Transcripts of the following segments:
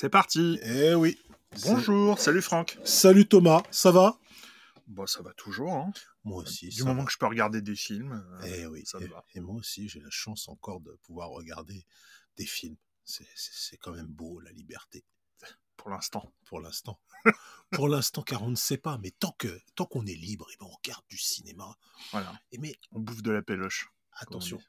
C'est parti. Eh oui. Bonjour, salut Franck. Salut Thomas, ça va? Bon, ça va toujours. Hein. Moi aussi. Du ça moment va. que je peux regarder des films, euh, Eh oui. ça me et, va. et moi aussi, j'ai la chance encore de pouvoir regarder des films. C'est- quand même beau, la liberté, pour l'instant. pour l'instant. pour l'instant, car on ne sait pas, mais tant que tant qu'on est libre, et ben on regarde du cinéma. Voilà, Et mais on bouffe de la péloche. attention,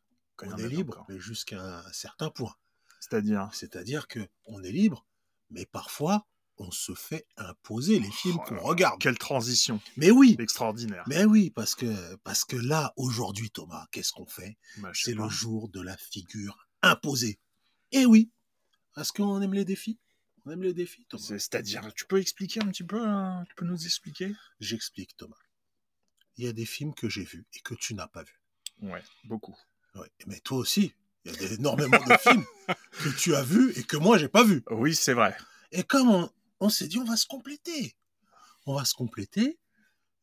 on est libre, encore. mais jusqu'à un certain point. C'est-à-dire? C'est-à-dire que on est libre, mais parfois on se fait imposer les films Oh qu'on là là, regarde. Quelle transition Mais oui, extraordinaire. mais oui, parce que parce que là aujourd'hui, Thomas, qu'est-ce qu'on fait? Bah, C'est le jour de la figure imposée. Et oui, parce qu'on aime les défis. On aime les défis, Thomas. C'est- C'est-à-dire, tu peux expliquer un petit peu hein? Tu peux nous expliquer? J'explique, Thomas. Il y a des films que j'ai vus et que tu n'as pas vus. Ouais, beaucoup. Ouais. Mais toi aussi, il y a énormément de films que tu as vus et que moi, j'ai pas vus. Oui, c'est vrai. Et comme on, on s'est dit, on va se compléter. On va se compléter.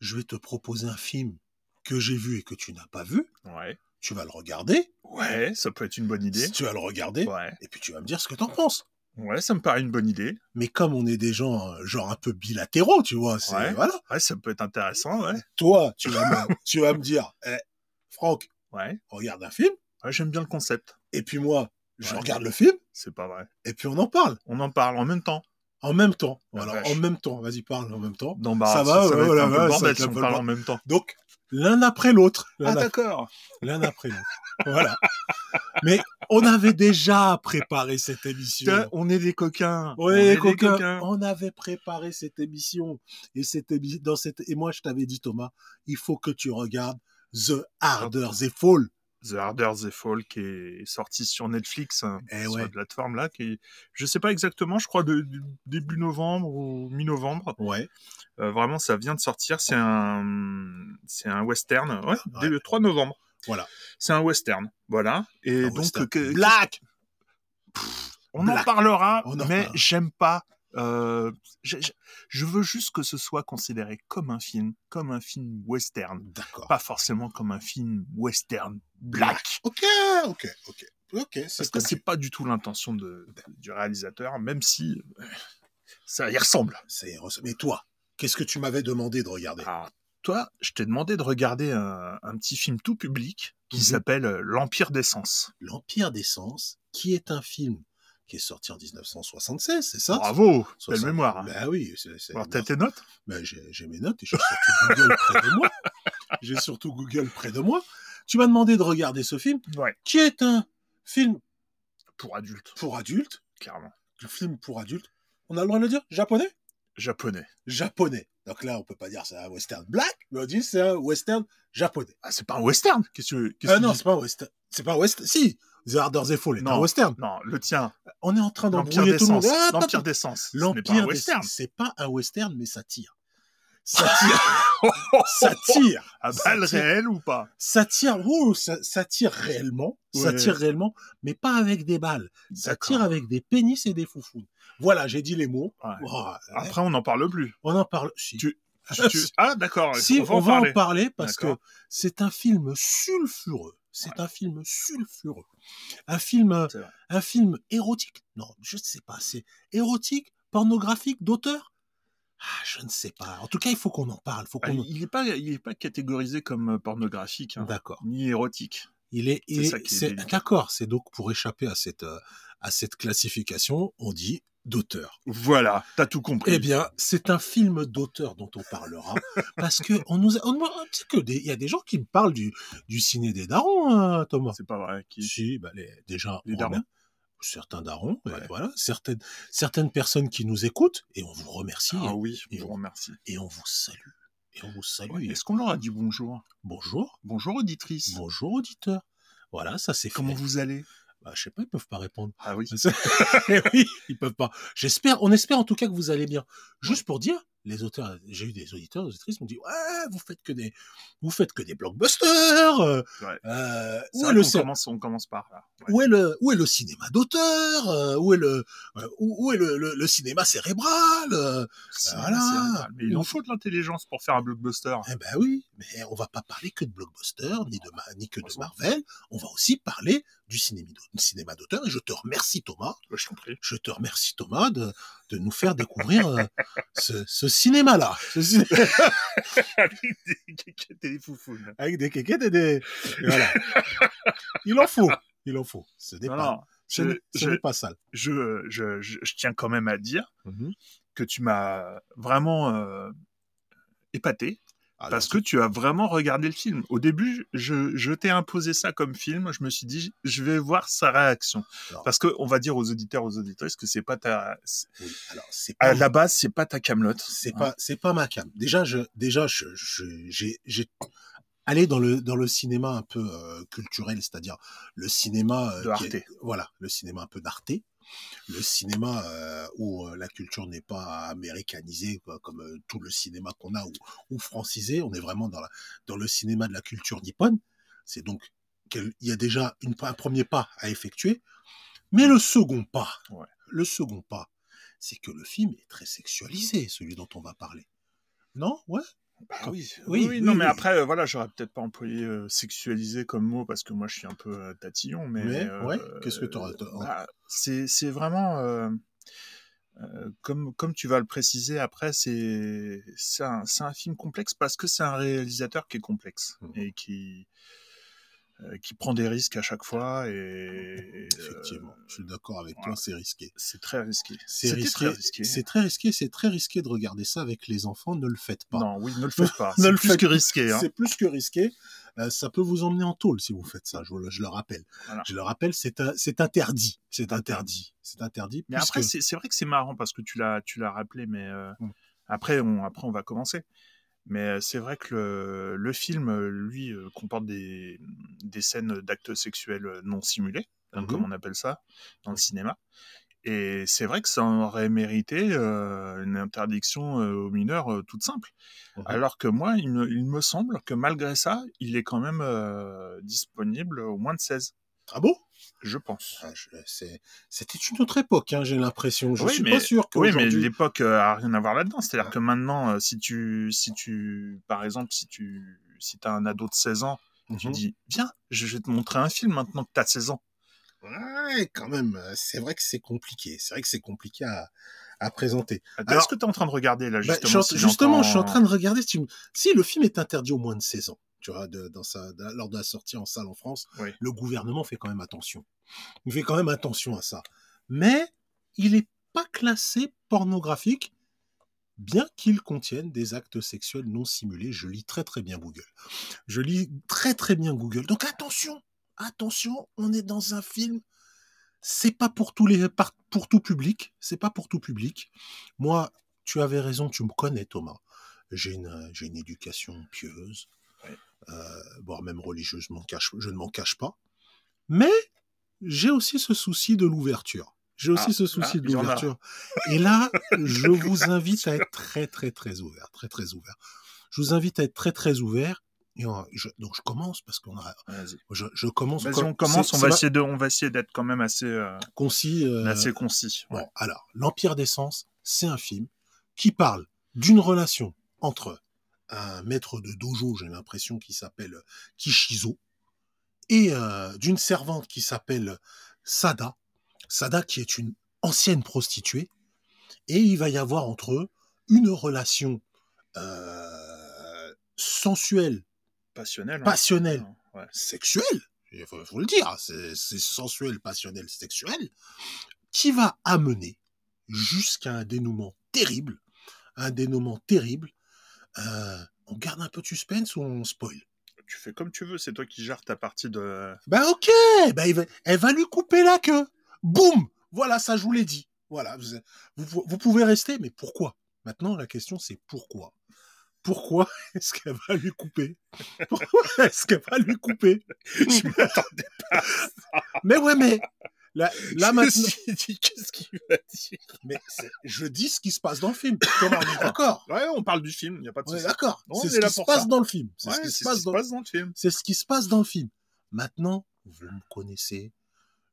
Je vais te proposer un film que j'ai vu et que tu n'as pas vu. Ouais. Tu vas le regarder. Ouais, ça peut être une bonne idée. Tu vas le regarder. Ouais. Et puis tu vas me dire ce que t'en penses. Ouais, ça me paraît une bonne idée. Mais comme on est des gens, euh, genre un peu bilatéraux, tu vois, c'est, Ouais. voilà. Ouais, ça peut être intéressant, ouais. Toi, tu vas me, tu vas me dire, eh, Franck, Ouais. regarde un film. Ouais, j'aime bien le concept. Et puis moi, je Ouais. regarde le film. C'est pas vrai. Et puis on en parle. On en parle en même temps. En même temps. La Voilà, vache. en même temps. Vas-y, parle en même temps. Non, bah, Ça va, ça va ouais, être voilà, un peu ouais, le ça bordel va si être on un peu parle le en même temps. Donc, l'un après l'autre. L'un Ah, après- d'accord. l'un après l'autre. Voilà. Mais on avait déjà préparé cette émission. On est des coquins. Oui, on est des coquins, on avait préparé cette émission. Et, cette émi- dans cette... et moi, je t'avais dit, Thomas, il faut que tu regardes The Harder They Fall. The Harder the Fall qui est sorti sur Netflix, hein, Eh sur ouais. la plateforme là, qui est, je sais pas exactement, je crois de, de- début novembre ou mi-novembre. Ouais. Euh, vraiment, ça vient de sortir. C'est un, c'est un western. Ouais, Ouais. le 3 novembre. Voilà. C'est un western. Voilà. Et Un donc, western. que- Black on en parlera, On en mais reparlera. j'aime pas. Euh, je, veux juste que ce soit considéré comme un film, comme un film western, D'accord. pas forcément comme un film western black. Ok, ok, ok. Ok, Parce que c'est pas du tout l'intention de, du réalisateur, même si euh, ça y ressemble. c'est- Mais toi, qu'est-ce que tu m'avais demandé de regarder? Alors, toi, je t'ai demandé de regarder un, un petit film tout public qui Mhm. s'appelle euh, L'Empire des Sens. L'Empire des Sens, qui est un film qui est sorti en 1976, c'est ça? Bravo, belle 60. mémoire. hein. Ben oui, c'est... Alors, t'as tes notes? Ben, j'ai mes notes et j'ai surtout Google près de moi. J'ai surtout Google près de moi. Tu m'as demandé de regarder ce film, Ouais. qui est un film Pour adultes, pour adultes. clairement. Un film pour adultes. On a le droit de le dire? Japonais? Japonais. Japonais. Donc là, on peut pas dire c'est un western black, mais on dit c'est un western japonais. Ah, c'est pas un western? Qu'est-ce que qu'est-ce Ah non, c'est pas un western. C'est pas un western. Si, The Harder They Fall est un Non. western. dis Non, le tien. On est en train d'embrouiller tout le monde. Sens. Ah, L'Empire des Sens. Ce n'est pas un L'Empire des western. c'est pas un western, mais ça tire. Ça tire. ça tire. À balle réelle ou pas? Ça tire. ouh, ça, ça tire réellement. Ça tire réellement, mais pas avec des balles. Ça tire avec des pénis et des foufous. Voilà, j'ai dit les mots. Ouais. Oh, Après, on n'en parle plus. on en parle. Si, Tu- Tu- Ah, d'accord. Si, on va en parler. parler parce que c'est un film sulfureux. C'est un film sulfureux. Un film, euh, un film érotique. Non, je ne sais pas. C'est érotique, pornographique, d'auteur? Ah, je ne sais pas. En tout cas, il faut qu'on en parle. Faut Ah, qu'on. il n'est pas, il est pas catégorisé comme euh, pornographique, hein, D'accord. ni érotique. Il est. il C'est est- ça qui est c'est-. D'accord. C'est donc pour échapper à cette euh, à cette classification, on dit d'auteur. Voilà, t'as tout compris. Eh bien, c'est un film d'auteur dont on parlera parce que on nous a, on, que des- il y a des gens qui me parlent du du ciné des darons, hein, Thomas. c'est pas vrai. Qui... Si, bah les, déjà, Les darons. certains darons, Ouais. voilà, certaines, certaines personnes qui nous écoutent, et on vous remercie, Ah oui, je vous remercie. et on vous salue. Et on vous salue. Ouais, Est-ce qu'on leur a dit bonjour? Bonjour, Bonjour auditrice. bonjour auditeur. Voilà, ça c'est Comment fait. vous allez? Bah, je sais pas, ils peuvent pas répondre. Ah oui. Oui, ils peuvent pas. J'espère, on espère en tout cas que vous allez bien. Juste pour dire, les auteurs, j'ai eu des auditeurs, des auditrices m'ont dit ouais, vous faites que des, vous faites que des blockbusters. euh, Ouais. euh, où est le commence, on commence par là. Ouais. où est le où est le cinéma d'auteur euh, Où est le où, où est le, le, le cinéma cérébral Voilà. Mais il en faut de l'intelligence pour faire un blockbuster. Eh ben oui, mais on va pas parler que de blockbuster ni de ni que de. Marvel. On va aussi parler du cinéma d'au- cinéma d'auteur. Et je te remercie Thomas. Je. Je te remercie Thomas de, de nous faire découvrir euh, ce, ce cinéma-là. Ce ciné- Avec des kékettes et des foufounes. Avec des kékettes et des et voilà. Il en faut. Il en faut. Ce n'est pas, je- je- pas sale. je, je, je, tiens quand même à dire que tu m'as vraiment euh, épaté Alors, parce que tu as vraiment regardé le film. Au début, je, je t'ai imposé ça comme film. Je me suis dit, je vais voir sa réaction. Alors. Parce que on va dire aux auditeurs, aux auditrices que c'est pas ta, oui, alors c'est pas à la base, c'est pas ta camelote. c'est pas c'est pas ma cam. Déjà je déjà je j'ai j'ai allé dans le dans le cinéma un peu euh, culturel, c'est-à-dire le cinéma euh, De Arte. est- voilà, le cinéma un peu d'Arte, le cinéma euh, où euh, la culture n'est pas américanisée quoi, comme euh, tout le cinéma qu'on a ou, ou francisé, on est vraiment dans la dans le cinéma de la culture nippone. C'est donc quel- il y a déjà une, un premier pas à effectuer, mais le second pas, Ouais. le second pas, c'est que le film est très sexualisé, celui dont on va parler. Non, ouais. Bah oui, Oui, oui, oui, non, mais oui. après, euh, voilà, j'aurais peut-être pas employé euh, sexualisé comme mot parce que moi, je suis un peu euh, tatillon, mais. Mais, euh, ouais, qu'est-ce que t'aurais- bah, C'est c'est vraiment. comme, comme tu vas le préciser après, c'est c'est un, un film complexe parce que c'est un réalisateur qui est complexe Mhm. et qui, qui prend des risques à chaque fois. Et, euh, Effectivement, je suis d'accord avec voilà. toi, c'est risqué. c'est très risqué. C'est risqué, très risqué. c'est très risqué, c'est très risqué de regarder ça avec les enfants, ne le faites pas. Non, oui, ne le faites pas. Ne C'est plus que risqué. Hein. C'est plus que risqué. Euh, ça peut vous emmener en tôle si vous faites ça, je, le- je le rappelle. Voilà. Je le rappelle, c'est interdit. C'est interdit. C'est interdit. Mais puisque- après, c'est vrai que c'est marrant parce que tu l'as, rappelé, mais euh, Mm. après, on, après, on va commencer. Mais c'est vrai que le, le film, lui, comporte des, des scènes d'actes sexuels non simulés, hein, Mhm. comme on appelle ça dans le cinéma. Et c'est vrai que ça aurait mérité euh, une interdiction euh, aux mineurs euh, toute simple. Mhm. Alors que moi, il me, il me semble que malgré ça, il est quand même disponible au moins de 16, Ah bon? Je pense. Ah, je- C'était une autre époque, hein, j'ai l'impression. Je Oui, suis mais- pas sûr Oui, mais l'époque euh, a rien à voir là-dedans. C'est-à-dire que maintenant, euh, si tu, si tu, par exemple, si tu, si as un ado de 16 ans, tu Mhm. dis, viens, je vais te montrer un film maintenant que tu as 16 ans. Ouais, quand même, euh, c'est vrai que c'est compliqué. C'est vrai que c'est compliqué à, à présenter. Est-ce Alors- que tu es en train de regarder là, Bah, justement je suis en- s'il est justement, je suis en train de regarder si, tu- si le film est interdit au moins de 16 ans, tu vois, de- dans sa, de- lors de la sortie en salle en France, Oui. le gouvernement fait quand même attention. Il fait quand même attention à ça. Mais il n'est pas classé pornographique, bien qu'il contienne des actes sexuels non simulés. Je lis très très bien Google. Je lis très très bien Google. Donc attention, attention, on est dans un film. C'est pas pour tous les par- pour tout public. C'est pas pour tout public. Moi, tu avais raison. Tu me connais, Thomas. J'ai une j'ai une éducation pieuse, voire même religieuse. Je, m'en cache, je ne m'en cache pas. Mais j'ai aussi ce souci de l'ouverture. J'ai aussi Ah, ce souci ah, de l'ouverture. Et là, je vous invite à être très, très, très ouvert. Très, très ouvert. Je vous invite à être très, très ouvert. Et on- je- donc, je commence parce qu'on a. Je, je commence. Vas-y, on commence. On va essayer de, on va essayer d'être quand même assez, euh, Concis. euh, assez concis. Bon, alors, L'Empire des Sens, c'est un film qui parle d'une relation entre un maître de dojo, j'ai l'impression, qui s'appelle Kishizo, et euh, d'une servante qui s'appelle Sada. Sada qui est une ancienne prostituée. Et il va y avoir entre eux une relation euh, sensuelle, Passionnel. hein. passionnelle, Ouais. sexuelle, il faut, faut le dire, c'est c'est sensuel, passionnel, sexuel, qui va amener jusqu'à un dénouement terrible, un dénouement terrible. Euh, on garde un peu de suspense ou on spoil? Tu fais comme tu veux. C'est toi qui gères ta partie de. Ben ok, il va- elle va lui couper la queue. Boum Voilà, ça je vous l'ai dit. Voilà, vous, vous, vous pouvez rester, mais pourquoi? Maintenant, la question c'est pourquoi? Pourquoi est-ce qu'elle va lui couper? Pourquoi est-ce qu'elle va lui couper? Je m'attendais pas. Mais ouais, mais Là, là maintenant. Qu'est-ce qu'il va dire? Mais je dis ce qui se passe dans le film. Thomas, on est d'accord. Ouais, on parle du film, il n'y a pas de souci. d'accord. C'est est ce qui se passe dans le film. C'est ce qui se passe dans le film. C'est ce qui se passe dans le film. Maintenant, vous me connaissez.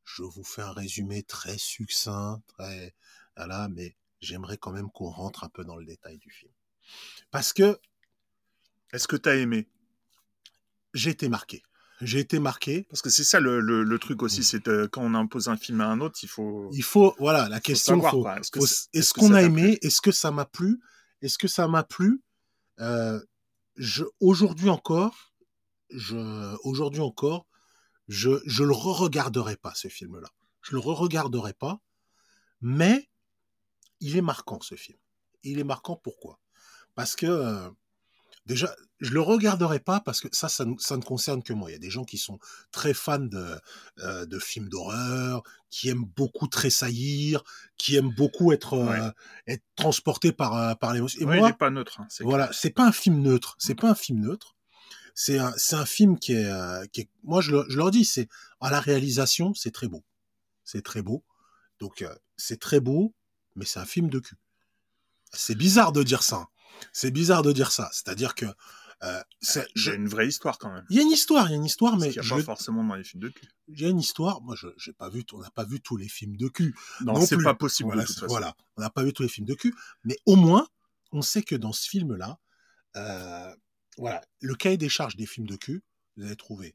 Je vous fais un résumé très succinct, très voilà, mais j'aimerais quand même qu'on rentre un peu dans le détail du film. Parce que Est-ce que t'as aimé? J'ai été marqué. J'ai été marqué. Parce que c'est ça le, le, le truc aussi, Mm. c'est que quand on impose un film à un autre, il faut. Il faut, voilà, la question, faut- quoi. Est-ce qu'on a aimé? Est-ce que ça m'a plu? Est-ce que ça m'a plu? Euh, je, Aujourd'hui encore, je, aujourd'hui encore, je, je le re-regarderai pas ce film-là. Je le re-regarderai pas, mais il est marquant ce film. Il est marquant pourquoi? Parce que euh, déjà, je le regarderai pas parce que ça, ça, ne- ça ne concerne que moi. Il y a des gens qui sont très fans de, euh, de films d'horreur, qui aiment beaucoup tressaillir, qui aiment beaucoup être, euh, Ouais. être transportés par, euh, par l'émotion. Et Ouais, moi, il n'est pas neutre. hein, voilà, c'est pas un film neutre. C'est pas un film neutre. C'est un, c'est un film qui est, euh, qui est- moi je, le- je leur dis, c'est à la réalisation, c'est très beau, c'est très beau. Donc euh, c'est très beau, mais c'est un film de cul. C'est bizarre de dire ça. C'est bizarre de dire ça. C'est-à-dire que euh, c'est- Il y je- a une vraie histoire quand même. il y a une histoire, il y a une histoire, Mais qu'il n'y a je pas forcément dans les films de cul. il y a une histoire. Moi, je j'ai pas vu, on n'a pas vu tous les films de cul. Non, Non c'est plus. pas possible Voilà, de toute c'est- façon. voilà. on n'a pas vu tous les films de cul, mais au moins, on sait que dans ce film-là, euh, voilà, le cahier des charges des films de cul, vous allez trouver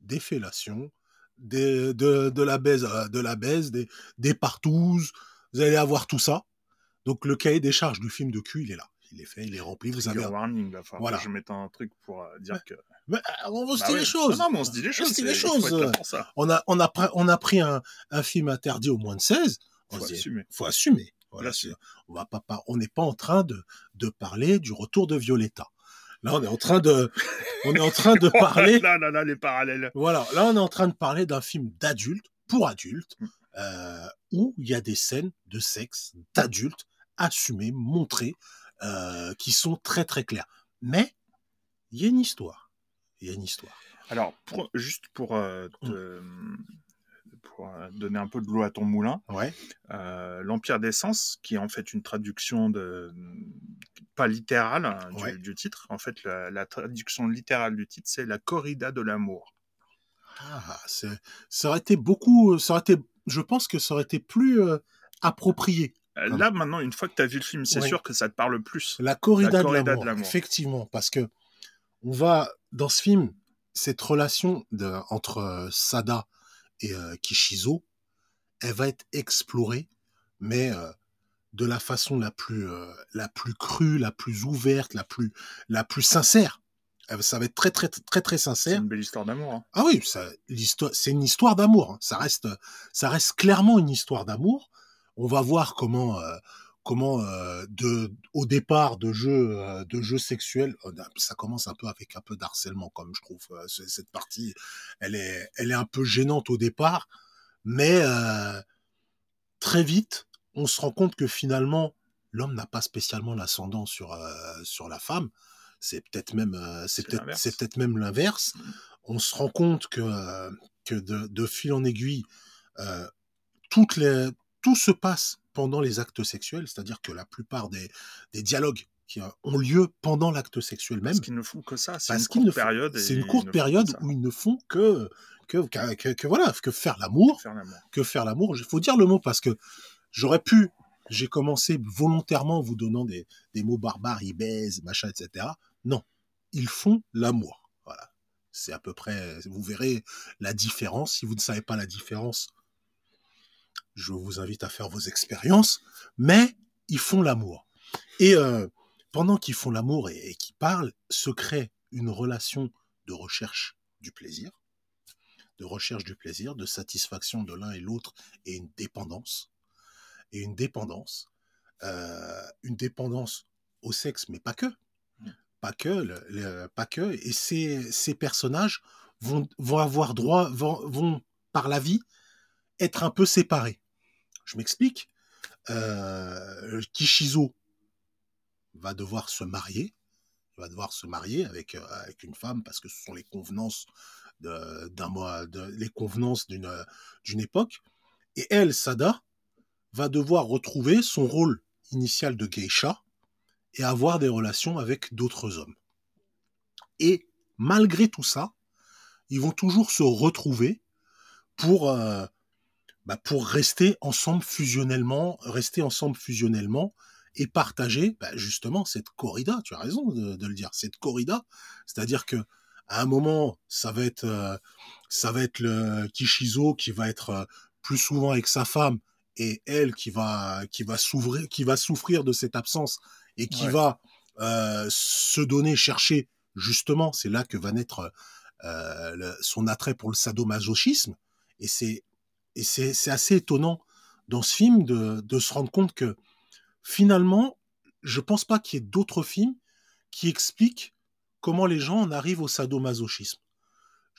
des fellations, des, de, de la baise, euh, de la baise, des, des partouzes, vous allez avoir tout ça. Donc le cahier des charges du film de cul, il est là. Il est fait, il est rempli. Vous avez. warning, là. Enfin, Voilà. Je mets un truc pour dire que. On se Bah dit les choses. Non, non, mais on se dit les On choses. se dit c'est- les choses. On a, on a, pris- on a pris un, un film interdit au moins de 16. On Faut se dit, assumer. faut assumer. Voilà, on va pas, par- on n'est pas en train de, de parler du retour de Violetta. Là, on est en train de, on est en train de parler. Là, là, là, les parallèles. Voilà, là, on est en train de parler d'un film d'adulte pour adultes, Mm. euh, où il y a des scènes de sexe d'adultes assumées, montrées, euh, qui sont très très claires. Mais il y a une histoire. Il y a une histoire. Alors, pour- juste pour, euh, te- pour euh, donner un peu de l'eau à ton moulin, Ouais. l'Empire des Sens, qui est en fait une traduction de pas littérale hein, du, Ouais. du titre. En fait, la, la traduction littérale du titre, c'est la corrida de l'amour. Ah, ça aurait été beaucoup, ça aurait été, je pense que ça aurait été plus euh, approprié. Euh, Ah. Là, maintenant, une fois que tu as vu le film, c'est sûr que ça te parle plus. La corrida, La de corrida l'amour, de l'amour. effectivement, parce que on va dans ce film cette relation de, entre euh, Sada et euh, Kishizo, elle va être explorée, mais euh, de la façon la plus euh, la plus crue, la plus ouverte, la plus la plus sincère. Ça va être très très très très C'est sincère. une belle histoire d'amour. hein. Ah oui, ça, l'histoire, c'est une histoire d'amour. hein. Ça reste, ça reste clairement une histoire d'amour. On va voir comment, euh, comment euh, de, au départ de jeux, euh, de jeux sexuels, ça commence un peu avec un peu d'harcèlement, comme je trouve. euh, ce- cette partie, elle est, elle est un peu gênante au départ, mais très vite, on se rend compte que finalement, l'homme n'a pas spécialement l'ascendant sur sur la femme. C'est peut-être même, c'est peut-être, l'inverse. c'est peut-être même l'inverse Mhm. on se rend compte que, que de, de fil en aiguille, toutes les, tout se passe pendant les actes sexuels, c'est-à-dire que la plupart des, des dialogues qui euh, ont lieu pendant l'acte sexuel même, Parce qu'ils ne font que ça. C'est une ne courte période. c'est une courte période où ils ne font que que, que, que- que voilà que faire l'amour, Faire l'amour. que faire l'amour. Il faut dire le mot parce que j'aurais pu, j'ai commencé volontairement en vous donnant des, des mots barbares, ils baisent, machin, etc. Non, ils font l'amour. Voilà. C'est à peu près, vous verrez la différence. Si vous ne savez pas la différence, je vous invite à faire vos expériences. Mais ils font l'amour. Et euh, pendant qu'ils font l'amour et, qu'ils parlent, se crée une relation de recherche du plaisir, de recherche du plaisir, de satisfaction de l'un et l'autre, et une dépendance. Et une dépendance, euh, une dépendance au sexe, mais pas que. Pas que, pas que. Et ces, ces personnages vont, vont avoir droit, vont, vont, par la vie, être un peu séparés. Je m'explique. Euh, Kishizo va devoir se marier, va devoir se marier avec, euh, avec une femme parce que ce sont les convenances d'un mois, les convenances d'une d'une époque. Et elle, Sada, va devoir retrouver son rôle initial de geisha et avoir des relations avec d'autres hommes. Et malgré tout ça, ils vont toujours se retrouver pour euh, bah pour rester ensemble fusionnellement, rester ensemble fusionnellement et partager bah justement cette corrida. Tu as raison de, de le dire, cette corrida, c'est-à-dire que à un moment, ça va être euh, ça va être le Kishizo qui va être euh, plus souvent avec sa femme et elle qui va qui va s'ouvrir qui va souffrir de cette absence et qui Ouais. va euh, se donner chercher justement c'est là que va naître le- son attrait pour le sadomasochisme et c'est et c'est assez étonnant dans ce film de de se rendre compte que finalement je pense pas qu'il y ait d'autres films qui expliquent comment les gens en arrivent au sadomasochisme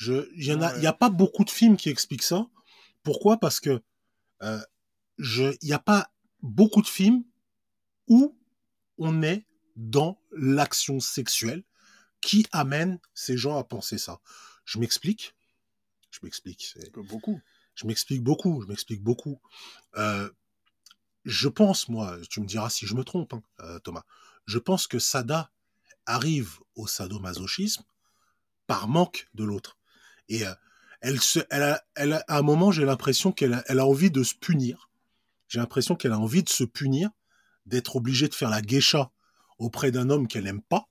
il y en a Ouais. a pas beaucoup de films qui expliquent ça pourquoi? Parce que euh, je il y a pas beaucoup de films où on est dans l'action sexuelle qui amène ces gens à penser ça. Je m'explique? Je m'explique. c'est- Beaucoup. Je m'explique beaucoup. Je m'explique beaucoup. Euh, je pense, moi, tu me diras si je me trompe, hein, euh, Thomas. Je pense que Sada arrive au sadomasochisme par manque de l'autre. Et euh, elle à un moment, j'ai l'impression qu'elle a, envie de se punir. J'ai l'impression qu'elle a envie de se punir, d'être obligée de faire la geisha auprès d'un homme qu'elle aime pas.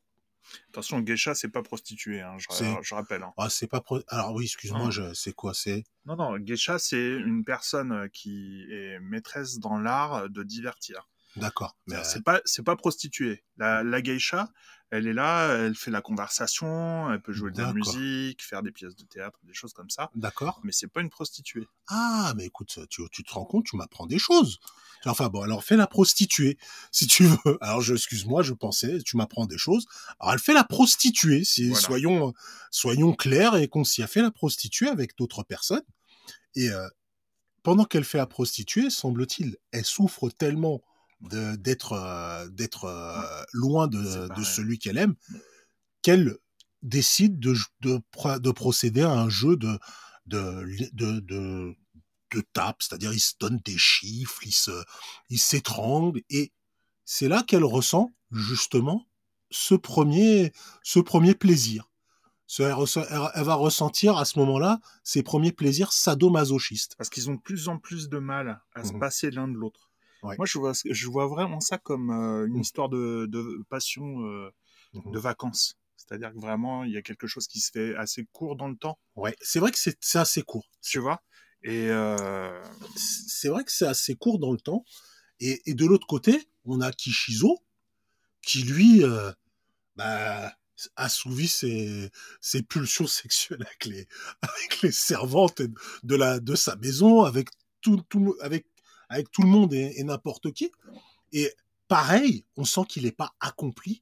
Attention, geisha, c'est pas prostituée, hein, je, rappelle. hein. Ah, c'est pas. pro- Alors oui, excuse-moi, Non. je... c'est quoi C'est? Non, non, geisha, c'est une personne euh, qui est maîtresse dans l'art de divertir. d'accord. Mais C'est pas, c'est pas prostituée. La, la geisha, elle est là, elle fait la conversation, elle peut jouer de la musique, faire des pièces de théâtre, des choses comme ça. d'accord. Mais c'est pas une prostituée. Ah, mais écoute, tu, tu te rends compte, tu m'apprends des choses. Enfin bon, alors fais la prostituée, si tu veux. Alors je, excuse-moi, je pensais, tu m'apprends des choses. Alors elle fait la prostituée, si Voilà. soyons soyons clairs et concis. Elle fait la prostituée avec d'autres personnes. Et euh, pendant qu'elle fait la prostituée, semble-t-il, elle souffre tellement d'être euh, d'être euh, loin de, de celui qu'elle aime qu'elle décide de, de, de procéder à un jeu de de de, tape, c'est-à-dire il se donne des chiffres, il se il s'étrangle et c'est là qu'elle ressent justement ce premier ce premier plaisir. Elle, va ressentir à ce moment-là ses premiers plaisirs sadomasochistes. Parce qu'ils ont de plus en plus de mal à se Mhm. passer l'un de l'autre. Ouais. Moi, je vois, je vois vraiment ça comme euh, une Mhm. histoire de, de passion euh, Mhm. de vacances. C'est-à-dire que vraiment, il y a quelque chose qui se fait assez court dans le temps, Ouais, c'est vrai que c'est assez court. tu vois? Et euh, c'est vrai que c'est assez court dans le temps. Et, et de l'autre côté, on a Kishizo, qui lui, bah, assouvit ses, ses pulsions sexuelles avec les, avec les servantes de, la, de sa maison, avec tout, tout, avec, avec tout le monde et, et n'importe qui. Et pareil, on sent qu'il n'est pas accompli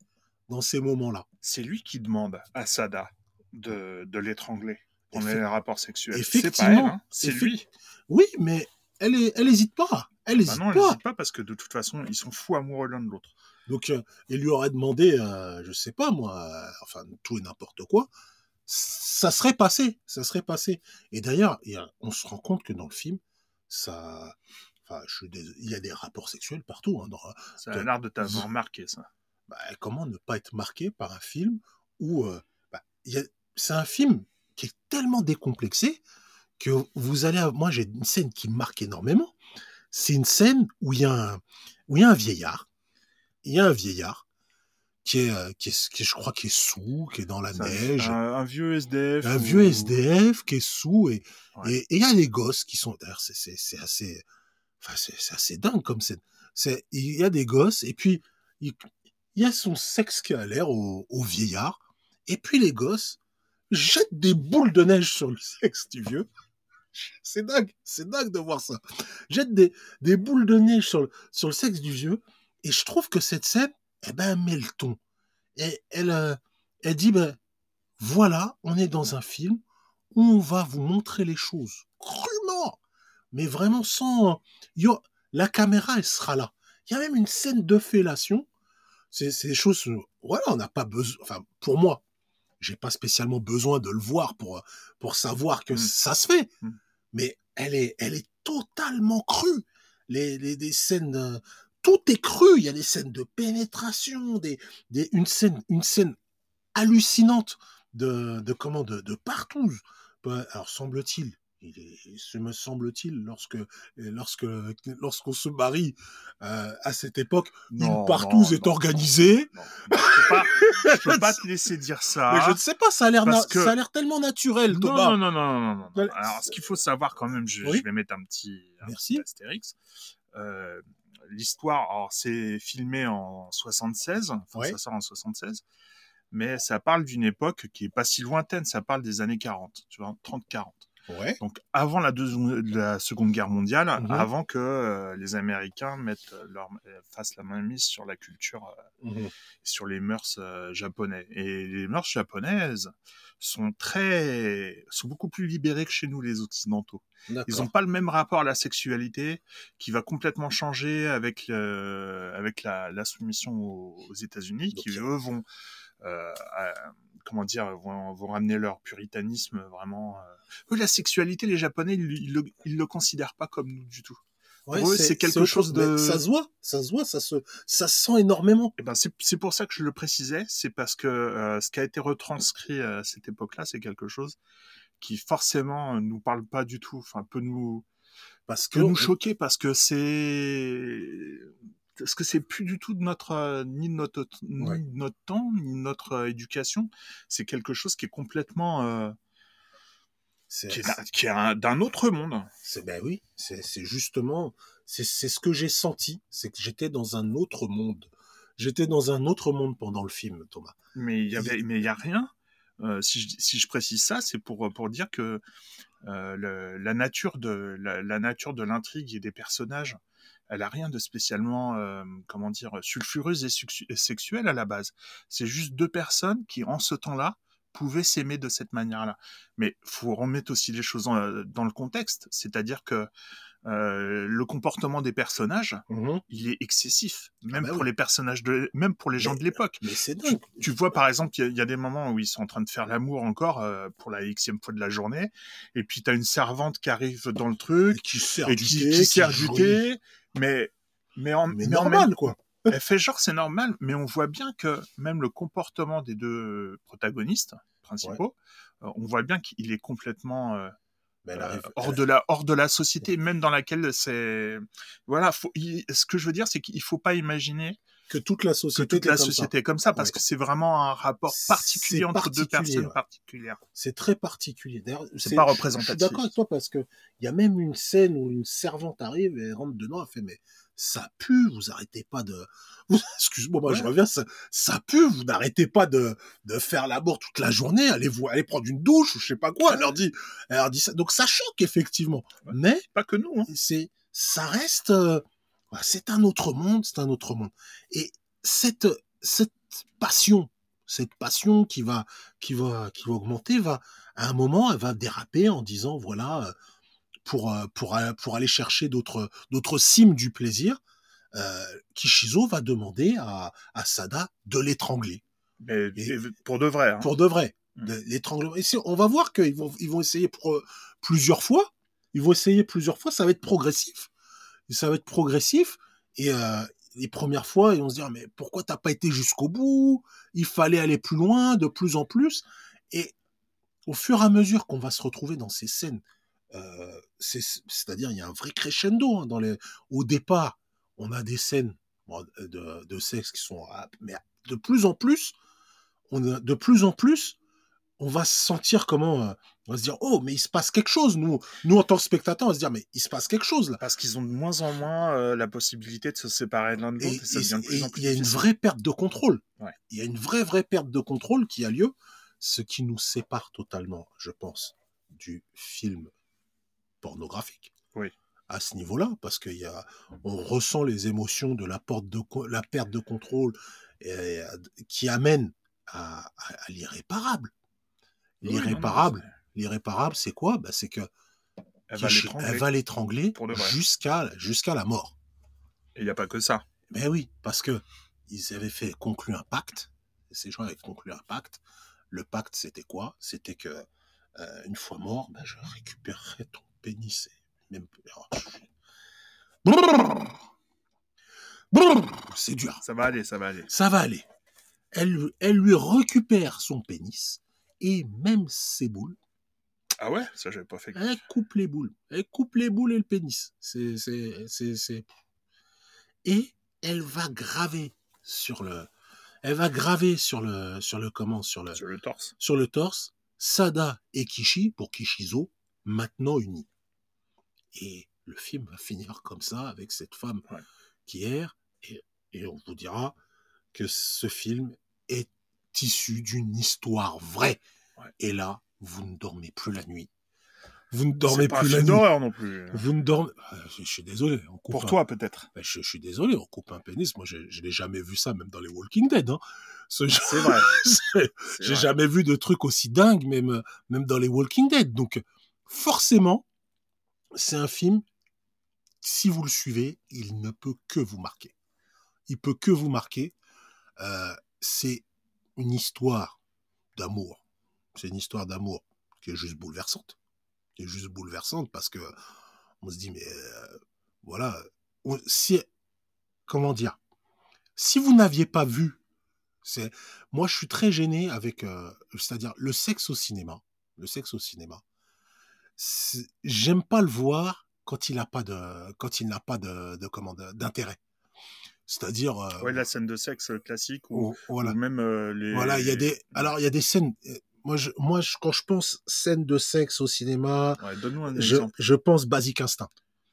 dans ces moments-là. c'est lui qui demande à Sada de, de l'étrangler pendant Effe- les rapports sexuels. effectivement. C'est hein, c'est Effe- lui. Oui, mais elle, est, elle hésite pas. Elle Bah hésite non, elle pas. n'hésite pas parce que de toute façon, ils sont fous amoureux l'un de l'autre. Donc, euh, il lui aurait demandé, euh, je sais pas moi, euh, enfin tout et n'importe quoi. Ça serait passé, ça serait passé. Et d'ailleurs, on se rend compte que dans le film, ça, enfin, je suis dés- il y a des rapports sexuels partout. Hein, dans, Ça a l'air de t'avoir marqué, ça. bah, comment ne pas être marqué par un film où, euh, bah, il a- c'est un film qui est tellement décomplexé que vous allez, moi j'ai une scène qui me marque énormément. C'est une scène où il y a un, où il y a un vieillard. Il y a un vieillard qui est, euh, qui est, qui est- je crois, qui est sous, qui est dans la neige, Un, un vieux SDF. un ou- vieux SDF qui est sous et Ouais. et et il y a des gosses qui sont d'ailleurs c'est assez enfin c'est assez dingue comme scène. Il y a des gosses et puis il, y a son sexe qui a l'air au, vieillard et puis les gosses jettent des boules de neige sur le sexe du vieux. C'est dingue, c'est dingue de voir ça. Jettent des, boules de neige sur le, sexe du vieux et je trouve que cette scène eh ben elle met le ton. Et elle euh, elle dit ben voilà, on est dans un film où on va vous montrer les choses mais vraiment sans. Yo, la caméra, elle sera là. Il y a même une scène de fellation. C'est des choses. euh, Voilà, on n'a pas besoin. Enfin, pour moi, j'ai pas spécialement besoin de le voir pour, pour savoir que Mm. ça se fait. Mm. Mais elle est, elle est totalement crue. Les, les, scènes, euh, tout est cru. Il y a des scènes de pénétration, des, des, une scène, une scène hallucinante de, de comment, de, de partout. Alors, semble-t-il, ce me semble-t-il, lorsque, lorsque, lorsqu'on se marie euh, à cette époque, Non, une partouze non, est non. organisée. Je peux pas, je peux pas te laisser dire ça. Mais je ne sais pas, ça a l'air, parce na- que- ça a l'air tellement naturel, Non, Thomas. non, non, non, non, non. Ouais. Alors, ce qu'il faut savoir quand même, je, Oui. je vais mettre un petit, un Merci. petit astérix. Euh, L'histoire, alors c'est filmé en 76, enfin, ça sort en 76, mais ça parle d'une époque qui est pas si lointaine, ça parle des années 40, tu vois, 30-40. Ouais. Donc avant la, deuxi- la Seconde Guerre mondiale, Mhm. avant que euh, les Américains mettent leur, euh, fassent la main mise sur la culture euh, Mhm. sur les mœurs euh, japonais. Et les mœurs japonaises sont très, sont beaucoup plus libérées que chez nous, les occidentaux. Ils n'ont pas le même rapport à la sexualité qui va complètement changer avec le, avec la, la soumission aux, aux États-Unis, qui eux vont, euh, comment dire, vont, vont ramener leur puritanisme vraiment. euh. Eux, la sexualité, les Japonais, ils, ils le, ils le considèrent pas comme nous du tout. Ouais, Pour eux, c'est quelque chose de- Ça se voit, ça se voit, ça se, ça se sent énormément. Eh ben, c'est pour ça que je le précisais, c'est parce que euh, ce qui a été retranscrit à cette époque-là, c'est quelque chose qui forcément euh, nous parle pas du tout, enfin peut nous Parce que peut nous choquer parce que c'est parce que c'est plus du tout de notre euh, ni de notre ni Ouais. de notre temps ni de notre euh, éducation. C'est quelque chose qui est complètement euh, qui est, d'un- qui est un- d'un autre monde. c'est- ben oui, c'est, justement, c'est, ce que j'ai senti, c'est que j'étais dans un autre monde. J'étais dans un autre monde pendant le film, Thomas. Mais il y avait, mais il y a rien. Si, je, si je précise ça, c'est pour pour dire que le- la nature de la, la nature de l'intrigue et des personnages, elle a rien de spécialement, euh, comment dire, sulfureuse et, sexuelle à la base. C'est juste deux personnes qui, en ce temps-là, pouvaient s'aimer de cette manière-là. Mais faut remettre aussi les choses en- dans le contexte, c'est-à-dire que euh, le comportement des personnages, il est excessif, même bah pour oui. les personnages de, même pour les gens Mais- de l'époque. Mais c'est Tu, dingue. tu vois, par exemple, il y a- il y, a des moments où ils sont en train de faire l'amour encore euh, pour la xème fois de la journée, et puis tu as une servante qui arrive dans le truc, Et qui sert et du qui, thé, qui sert du thé, mais, mais en, Mais mais en normal, quoi. elle fait genre c'est normal, mais on voit bien que même le comportement des deux protagonistes principaux, euh, on voit bien qu'il est complètement euh, euh, hors de la hors de la société, même dans laquelle c'est voilà. Faut, il- ce que je veux dire, c'est qu'il faut pas imaginer que toute la que société toute était la comme ça. société est comme ça, parce Ouais. que c'est vraiment un rapport particulier entre deux personnes ouais. particulières. C'est très particulier. D'ailleurs, C'est pas Je représentatif. suis d'accord avec toi parce que il y a même une scène où une servante arrive et rentre dedans, elle fait mais ça pue, vous arrêtez pas de. Excuse-moi, moi, je Ouais. reviens, ça, ça pue, vous n'arrêtez pas de, de faire l'amour toute la journée, allez vous allez prendre une douche ou je sais pas quoi. Elle leur dit, elle leur dit ça. Donc ça choque effectivement, mais Pas que nous. Hein. c'est ça reste euh, c'est un autre monde c'est un autre monde et cette cette passion cette passion qui va qui va qui va augmenter va à un moment elle va déraper en disant voilà euh, pour euh, pour pour aller chercher d'autres d'autres cimes du plaisir euh, Kishizo va demander à, à Sada de l'étrangler Mais, Et- pour de vrai. Hein. pour de vrai. Mm. L'étranglement. Et on va voir qu'ils vont, ils vont essayer pour, plusieurs fois. Ils vont essayer plusieurs fois. Ça va être progressif. Ça va être progressif. Et euh, les premières fois, ils vont se dire mais pourquoi t'as pas été jusqu'au bout? Il fallait aller plus loin, de plus en plus. Et au fur et à mesure qu'on va se retrouver dans ces scènes, euh, c'est- c'est-à-dire il y a un vrai crescendo hein. Au départ, on a des scènes de, sexe qui sont, ah, mais de plus en plus, de plus en plus, on va se sentir comment, euh, on va se dire oh mais il se passe quelque chose. Nous, nous en tant que spectateurs, on va se dire mais il se passe quelque chose là. Parce qu'ils ont de moins en moins euh, la possibilité de se séparer de l'un de l'autre, et il y a une vraie perte de contrôle. Ouais. Il y a une vraie vraie perte de contrôle qui a lieu, ce qui nous sépare totalement, je pense, du film pornographique. Oui. À ce niveau-là, parce qu'il y a, on ressent les émotions de la, porte de, la perte de contrôle et, euh, qui amène à, à- à l'irréparable. L'irréparable, c'est- l'irréparable, c'est quoi? Bah, C'est que Elle va l'étrangler. jusqu'à jusqu'à la mort. Et il n'y a pas que ça. Ben oui, parce que ils avaient fait conclu un pacte. Ces gens avaient conclu un pacte. Le pacte, c'était quoi? C'était que euh, une fois mort, ben, je récupérerai ton pénis. Même... oh. C'est dur. Ça va aller, ça va aller. Ça va aller. Elle, elle lui récupère son pénis et même ses boules. Ah ouais? Ça, j'avais pas fait. Elle coupe les boules. Elle coupe les boules et le pénis. C'est, c'est, c'est, c'est- Et elle va graver sur le. Elle va graver sur le, sur le comment, sur le, Sur le torse. sur le torse, Sada et Kishi pour Kishizo, maintenant unis. Et le film va finir comme ça, avec cette femme Ouais. qui erre, et, et on vous dira que ce film est issu d'une histoire vraie. Ouais. Et là, vous ne dormez plus la nuit. Vous ne dormez pas plus la nuit. non plus. Vous ne dormez. Ah, Je, je suis désolé. On coupe Pour un- toi, peut-être. Ben, je, je suis désolé, on coupe un pénis. Moi, je, je n'ai jamais vu ça, même dans les Walking Dead. Hein. Ce C'est vrai. c'est- c'est j'ai vrai. jamais vu de truc aussi dingue, même, même dans les Walking Dead. Donc, forcément, c'est un film, si vous le suivez, il ne peut que vous marquer. Il peut que vous marquer. Euh, c'est une histoire d'amour. C'est une histoire d'amour qui est juste bouleversante. Qui est juste bouleversante parce que on se dit, mais euh, voilà, si, comment dire, si vous n'aviez pas vu c'est moi, je suis très gêné avec, euh, c'est-à-dire le sexe au cinéma. Le sexe au cinéma. J'aime pas le voir quand il n'a pas de, quand il n'a pas de, de- d'intérêt. C'est-à-dire, euh, Ouais, la scène de sexe classique ou, voilà, ou même euh, les. voilà, il y a des, alors il y a des scènes. euh, Moi, je, moi, je- quand je pense scène de sexe au cinéma, Ouais, Donne-nous un je, exemple. je pense Basic Instinct.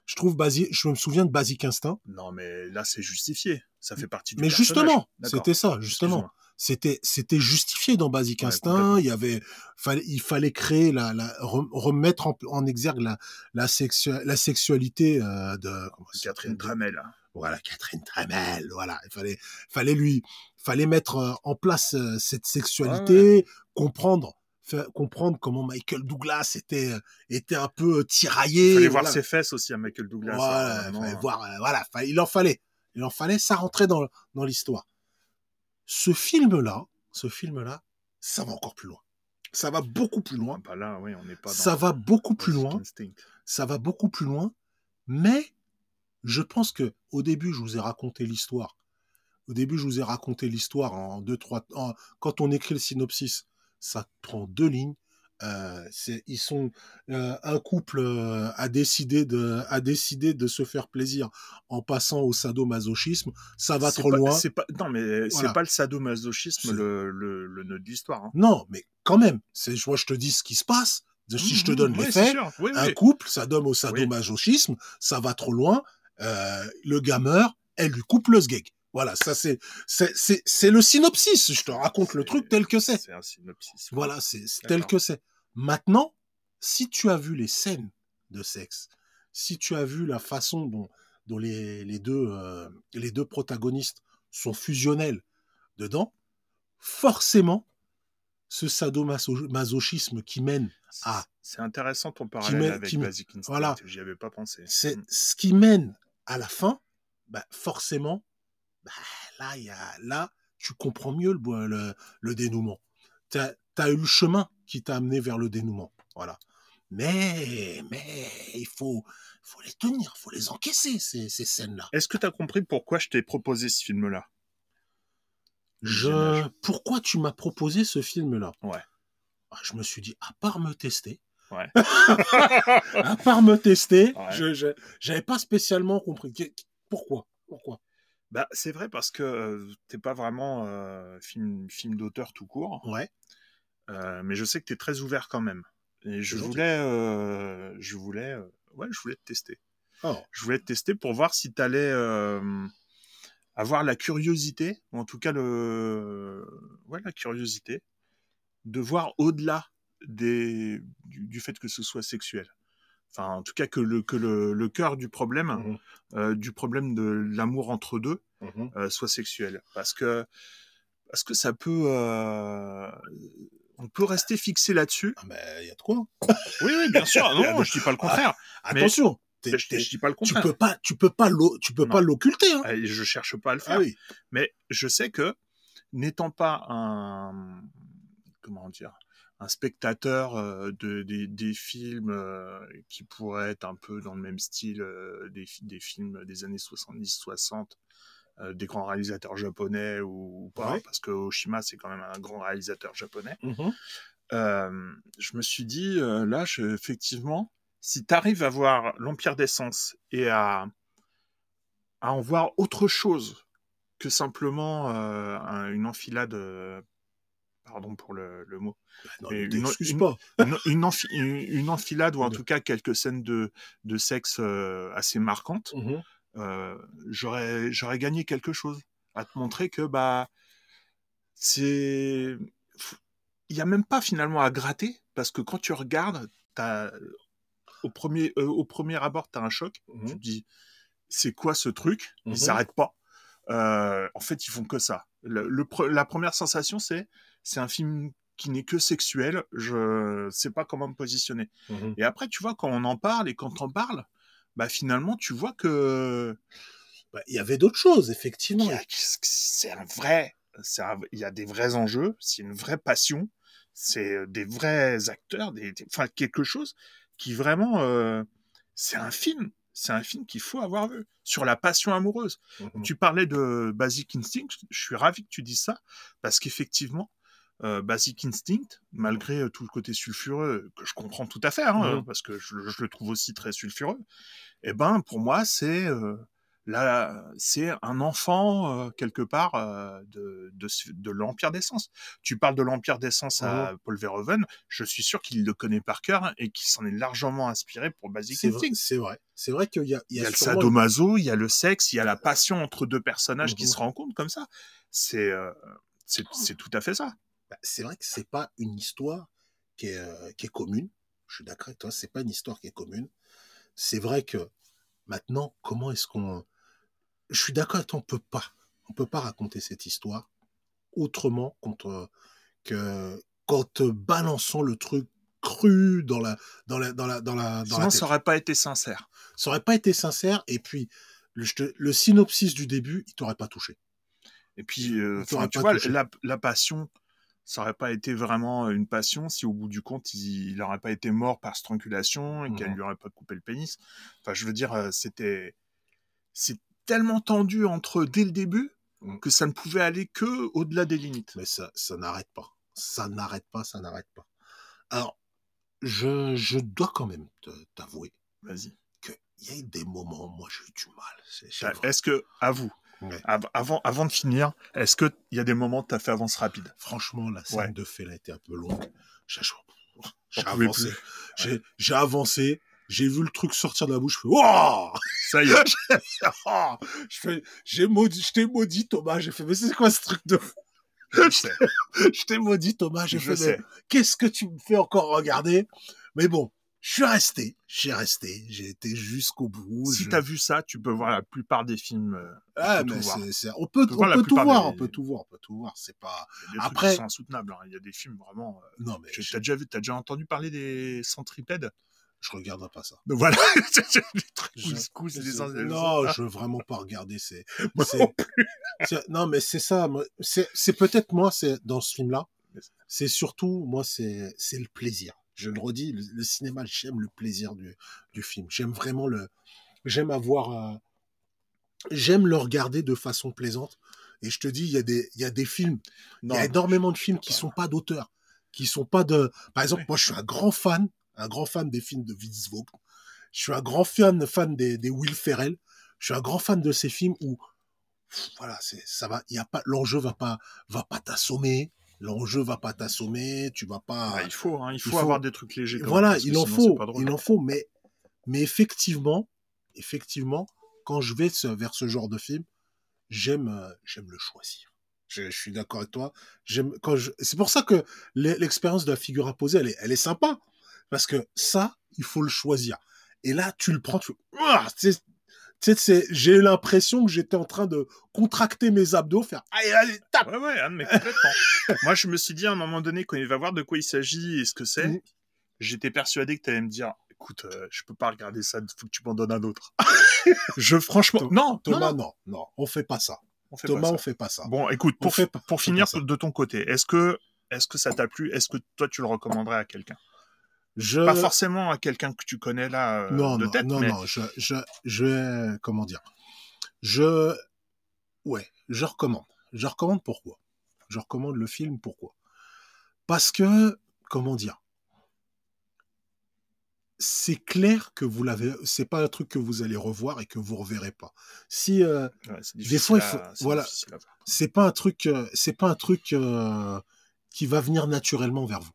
Je trouve Basic, je me souviens de Basic Instinct. Non, mais là, c'est justifié. Ça fait partie du Mais personnage. justement, c'était ça, justement. C'était c'était justifié dans Basic Ouais, Instinct. il y avait fallait il fallait créer la, la rem- remettre en, en exergue la la, sexu- la sexualité euh, de Catherine hein. Voilà Catherine Tramel. Voilà il fallait fallait lui fallait mettre euh, en place euh, cette sexualité, comprendre comprendre comment Michael Douglas était euh, était un peu tiraillé. Il fallait voilà. voir ses fesses aussi à Michael Douglas. Voilà, hein, vraiment. fallait voir, voilà, il en fallait. Il en fallait, ça rentrait dans, dans l'histoire. Ce film-là, ce film-là, ça va encore plus loin. Ça va beaucoup plus loin. Bah là, oui, on n'est pas dans. Ça va beaucoup plus loin. Instinct. Ça va beaucoup plus loin. Mais je pense que au début, je vous ai raconté l'histoire. Au début, je vous ai raconté l'histoire en deux, trois. en- quand on écrit le synopsis, ça prend deux lignes. Euh, ils sont euh, un couple euh, a décidé de a décidé de se faire plaisir en passant au sadomasochisme. Ça va trop pas- loin. C'est pas, non, mais Voilà. c'est pas le sadomasochisme le, le, le nœud de l'histoire. hein. Non, mais quand même, c'est moi je te dis ce qui se passe. Si je te Mhm, donne ouais, les faits. Oui, un oui. couple, ça donne au sadomasochisme, ça va trop loin. Euh, le gars meurt, elle lui coupe le sgeg. Voilà, ça c'est c'est le synopsis. Je te raconte le truc tel que c'est. C'est un synopsis. Voilà, c'est tel que c'est. Maintenant, si tu as vu les scènes de sexe, si tu as vu la façon dont, dont les, les deux, euh, les deux protagonistes sont fusionnels dedans, forcément, ce sadomasochisme qui mène Ah. C'est intéressant ton parallèle met- avec Basic Instinct. voilà. J'y avais pas pensé. c'est Mm. ce qui mène à la fin, bah, forcément, bah, là, il y a, là, tu comprends mieux le, le, le dénouement. Tu as, eu le chemin qui t'a amené vers le dénouement. Voilà. Mais, mais, il faut, faut les tenir, il faut les encaisser, ces, ces scènes-là. Est-ce que tu as compris pourquoi je t'ai proposé ce film-là? Je, pourquoi tu m'as proposé ce film-là? Ouais. Ah, Je me suis dit, à part me tester, Ouais. à part me tester, Ouais. je, j'avais pas spécialement compris. Pourquoi? Pourquoi? Bah, c'est vrai parce que euh, t'es pas vraiment euh, film, film d'auteur tout court, Ouais. euh, mais je sais que t'es très ouvert quand même. Et je voulais, euh, je voulais, euh, ouais, je voulais te tester. Oh. Je voulais te tester pour voir si t'allais euh, avoir la curiosité, ou en tout cas le, ouais, la curiosité de voir au-delà des du, du fait que ce soit sexuel. Enfin, en tout cas que le que le, le cœur du problème, Mhm. euh, du problème de l'amour entre deux, Mhm. euh, soit sexuel. Parce que, parce que ça peut. euh, on peut rester fixé là-dessus. Ah ben, il y a de quoi. Oui, oui, bien sûr. Non, je dis pas le contraire. Mais- Attention, je, je dis pas le tu contraire. peux pas, tu peux pas, tu peux Non. pas l'occulter. Hein. Euh, Je cherche pas à le faire. Ah oui. Mais je sais que, n'étant pas un. comment dire, un spectateur euh, de, des, des films euh, qui pourraient être un peu dans le même style euh, des, fi- des films des années 70-60, euh, des grands réalisateurs japonais ou, ou pas, Ouais. parce que Oshima, c'est quand même un grand réalisateur japonais. Euh, je me suis dit, euh, là, je- effectivement, si tu arrives à voir l'Empire d'essence et à, à en voir autre chose que simplement un- une enfilade, pardon pour le, le mot, Bah non, une- pas. une, une enfi- une- une enfilade ou en Ouais. tout cas quelques scènes de, de sexe euh, assez marquantes, Mhm. euh, j'aurais j'aurais gagné quelque chose à te montrer que bah c'est il y a même pas finalement à gratter parce que quand tu regardes t'as au premier euh, au premier abord t'as un choc tu Mhm. te dis c'est quoi ce truc? Mhm. ils s'arrêtent pas en fait ils font que ça le, le pre- la première sensation c'est c'est un film qui n'est que sexuel je sais pas comment me positionner Mhm. et après tu vois quand on en parle et quand on parle bah finalement tu vois que Bah, Il y avait d'autres choses, effectivement. il y a- c'est un vrai, il y a des vrais enjeux, c'est une vraie passion, c'est des vrais acteurs, des, des- enfin quelque chose qui vraiment, euh, c'est un film, c'est un film qu'il faut avoir vu sur la passion amoureuse. Mhm. Tu parlais de Basic Instinct, je suis ravi que tu dises ça parce qu'effectivement. Euh, Basic Instinct, malgré euh, tout le côté sulfureux que je comprends tout à fait, hein, Mhm. parce que je, je le trouve aussi très sulfureux, eh ben pour moi c'est euh, là c'est un enfant euh, quelque part de, de, de l'Empire d'essence. Tu parles de l'Empire d'essence à Paul Verhoeven, je suis sûr qu'il le connaît par cœur et qu'il s'en est largement inspiré pour Basic Instinct. c'est vrai. C'est vrai qu'il y a, il Il y y a a le sadomaso, il y a le sexe, il y a la passion entre deux personnages qui Mhm. se rencontrent comme ça. C'est c'est tout à fait ça. Bah, c'est vrai que c'est pas une histoire qui est, euh, qui est commune. Je suis d'accord avec toi, c'est pas une histoire qui est commune. C'est vrai que maintenant, comment est-ce qu'on. Je suis d'accord avec toi, on peut pas. On peut pas raconter cette histoire autrement contre, que, qu'en te balançant le truc cru dans la, dans la, dans la, dans la, dans Sinon, ça aurait pas été sincère. Ça aurait pas été sincère et puis le, je te- le synopsis du début, il t'aurait pas touché. Et puis, euh, tu vois, la passion, ça aurait pas été vraiment une passion si au bout du compte, il n'aurait pas été mort par strangulation et qu'elle Mhm. lui aurait pas coupé le pénis. Enfin, je veux dire, euh, c'était, c'est tellement tendu entre eux dès le début Mhm. que ça ne pouvait aller que au-delà des limites. Mais ça, ça n'arrête pas. Ça n'arrête pas, ça n'arrête pas. Alors, je, je dois quand même t'avouer Vas-y. qu'il y a eu des moments, moi j'ai eu du mal. Est-ce que, à vous, Ouais. avant, avant de finir, est-ce qu'il y a des moments où tu as fait avance rapide? Franchement, la scène Ouais. de fait, a été un peu longue. J'ai avancé. J'ai j'ai avancé. J'ai vu le truc sortir de la bouche. Je fais, Wouah Ça y est. Ah je fais, j'ai maudit, je t'ai maudit, Thomas. J'ai fait, mais c'est quoi ce truc de fou? Je t'ai maudit, Thomas. J'ai Je fait, qu'est-ce que tu me fais encore regarder? Mais bon, je suis resté. J'ai resté. J'ai été jusqu'au bout. Si je- tu as vu ça, tu peux voir la plupart des films. euh, Ah, on peut mais tout voir. c'est, c'est- on peut, on peut tout voir, on peut tout voir, on peut tout voir. C'est pas. Il y a des Après- qui sont insoutenables. hein. Il y a des films vraiment. euh, Non, mais tu- je, T'as déjà vu, t'as déjà entendu parler des centripèdes? Je regarderai pas ça. Donc voilà, les trucs Je- couscous, les C'est- les non, je veux vraiment pas regarder. C'est, c'est- non c'est- non, mais c'est ça. C'est, c'est peut-être moi, c'est dans ce film-là. C'est surtout moi, c'est, c'est le plaisir. Je le redis, le, le cinéma, j'aime le plaisir du, du film. J'aime vraiment le, j'aime avoir, euh, j'aime le regarder de façon plaisante. Et je te dis, il y a des, il y a des films il y a énormément de films qui sont pas d'auteurs, qui sont pas de. Par exemple, Ouais. moi, je suis un grand fan, un grand fan des films de Vince Vaughn. Je suis un grand fan, fan des, des Will Ferrell. Je suis un grand fan de ces films où, pff, voilà, c'est, ça va, il y a pas, l'enjeu va pas, va pas t'assommer. L'enjeu va pas t'assommer. Tu vas pas. bah, il faut, hein, il faut, faut- avoir des trucs légers. quand voilà, il en sinon, faut, il en faut, mais, mais effectivement, effectivement, quand je vais vers ce genre de film, j'aime, euh, j'aime le choisir. Je, je suis d'accord avec toi. J'aime quand je. C'est pour ça que l'e- l'expérience de la figure poser, elle est, elle est sympa, parce que ça, il faut le choisir. Et là, tu le prends, tu. fais, Ouah Tu sais, j'ai eu l'impression que j'étais en train de contracter mes abdos, faire allez, allez, tape. Ouais, ouais, ah, mais complètement. Moi, je me suis dit à un moment donné, quand il va voir de quoi il s'agit et ce que c'est, Mhm. j'étais persuadé que tu allais me dire écoute, euh, je peux pas regarder ça, faut que tu m'en donnes un autre. je, franchement, non, Thomas, non, non, non, on fait pas ça. on fait Thomas, pas ça. on fait pas ça. Bon, écoute, pour, fait pour finir de ton côté, est-ce que est-ce que ça t'a plu Est-ce que toi tu le recommanderais à quelqu'un? Je... Pas forcément à quelqu'un que tu connais là euh, non, de non, tête, non, mais non, je, je, je comment dire, je, ouais, je recommande. Je recommande pourquoi? Je recommande le film pourquoi? Parce que, comment dire, c'est clair que vous l'avez, c'est pas un truc que vous allez revoir et que vous reverrez pas. Si, euh, ouais, des fois, il faut- voilà. c'est pas un truc, euh, c'est pas un truc euh, qui va venir naturellement vers vous.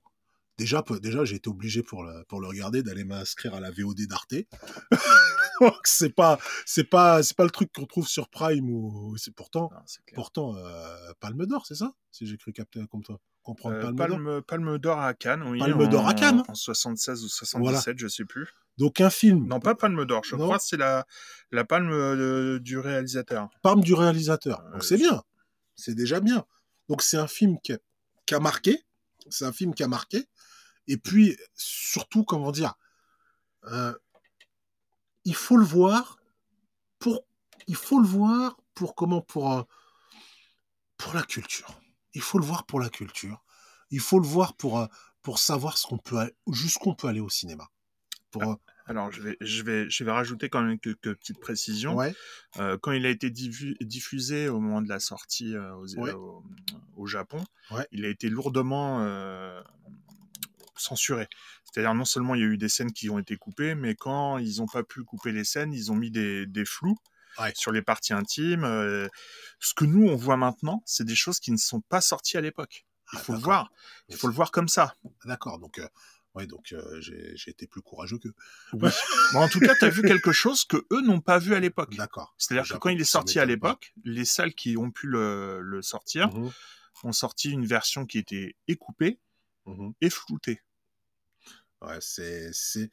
Déjà, déjà, j'ai été obligé pour le, pour le regarder d'aller m'inscrire à la VOD d'Arte. C'est pas, c'est pas, c'est pas le truc qu'on trouve sur Prime ou c'est pourtant, Non, pourtant euh, Palme d'Or, c'est ça? Si j'ai cru capter comme toi, comprendre Euh, Palme d'Or. Palme, Palme d'or à Cannes, oui. Palme d'or à Cannes. En 76 ou 77, je sais plus. Donc un film, Non, pas Palme d'or, je Non. crois que c'est la, la palme euh, du réalisateur. Palme du réalisateur. Donc c'est bien, c'est déjà bien. Donc c'est un film qui a, qui a marqué, c'est un film qui a marqué. Et puis surtout, comment dire, euh, il faut le voir pour, il faut le voir pour comment, pour euh, pour la culture. Il faut le voir pour la culture. Il faut le voir pour euh, pour savoir ce qu'on peut, jusqu'où on peut aller au cinéma. Pour, euh, Alors, je vais, je vais, je vais rajouter quand même quelques petites précisions. ouais, Euh, quand il a été diffu- diffusé au moment de la sortie euh, aux- Ouais. au, au Japon, Ouais. il a été lourdement euh, censuré. C'est-à-dire non seulement il y a eu des scènes qui ont été coupées, mais quand ils n'ont pas pu couper les scènes, ils ont mis des, des flous Ouais. sur les parties intimes. euh, ce que nous on voit maintenant, c'est des choses qui ne sont pas sorties à l'époque. Il Ah, faut le voir. Il faut le voir comme ça. D'accord. Donc euh, ouais, donc euh, j'ai été plus courageux que. Bon, en tout cas, tu as vu quelque chose que eux n'ont pas vu à l'époque. D'accord. C'est-à-dire que quand il est sorti à l'époque, les salles qui ont pu le, le sortir Mhm, ont sorti une version qui était écoupée mhm. et floutée. Ouais, c'est, c'est.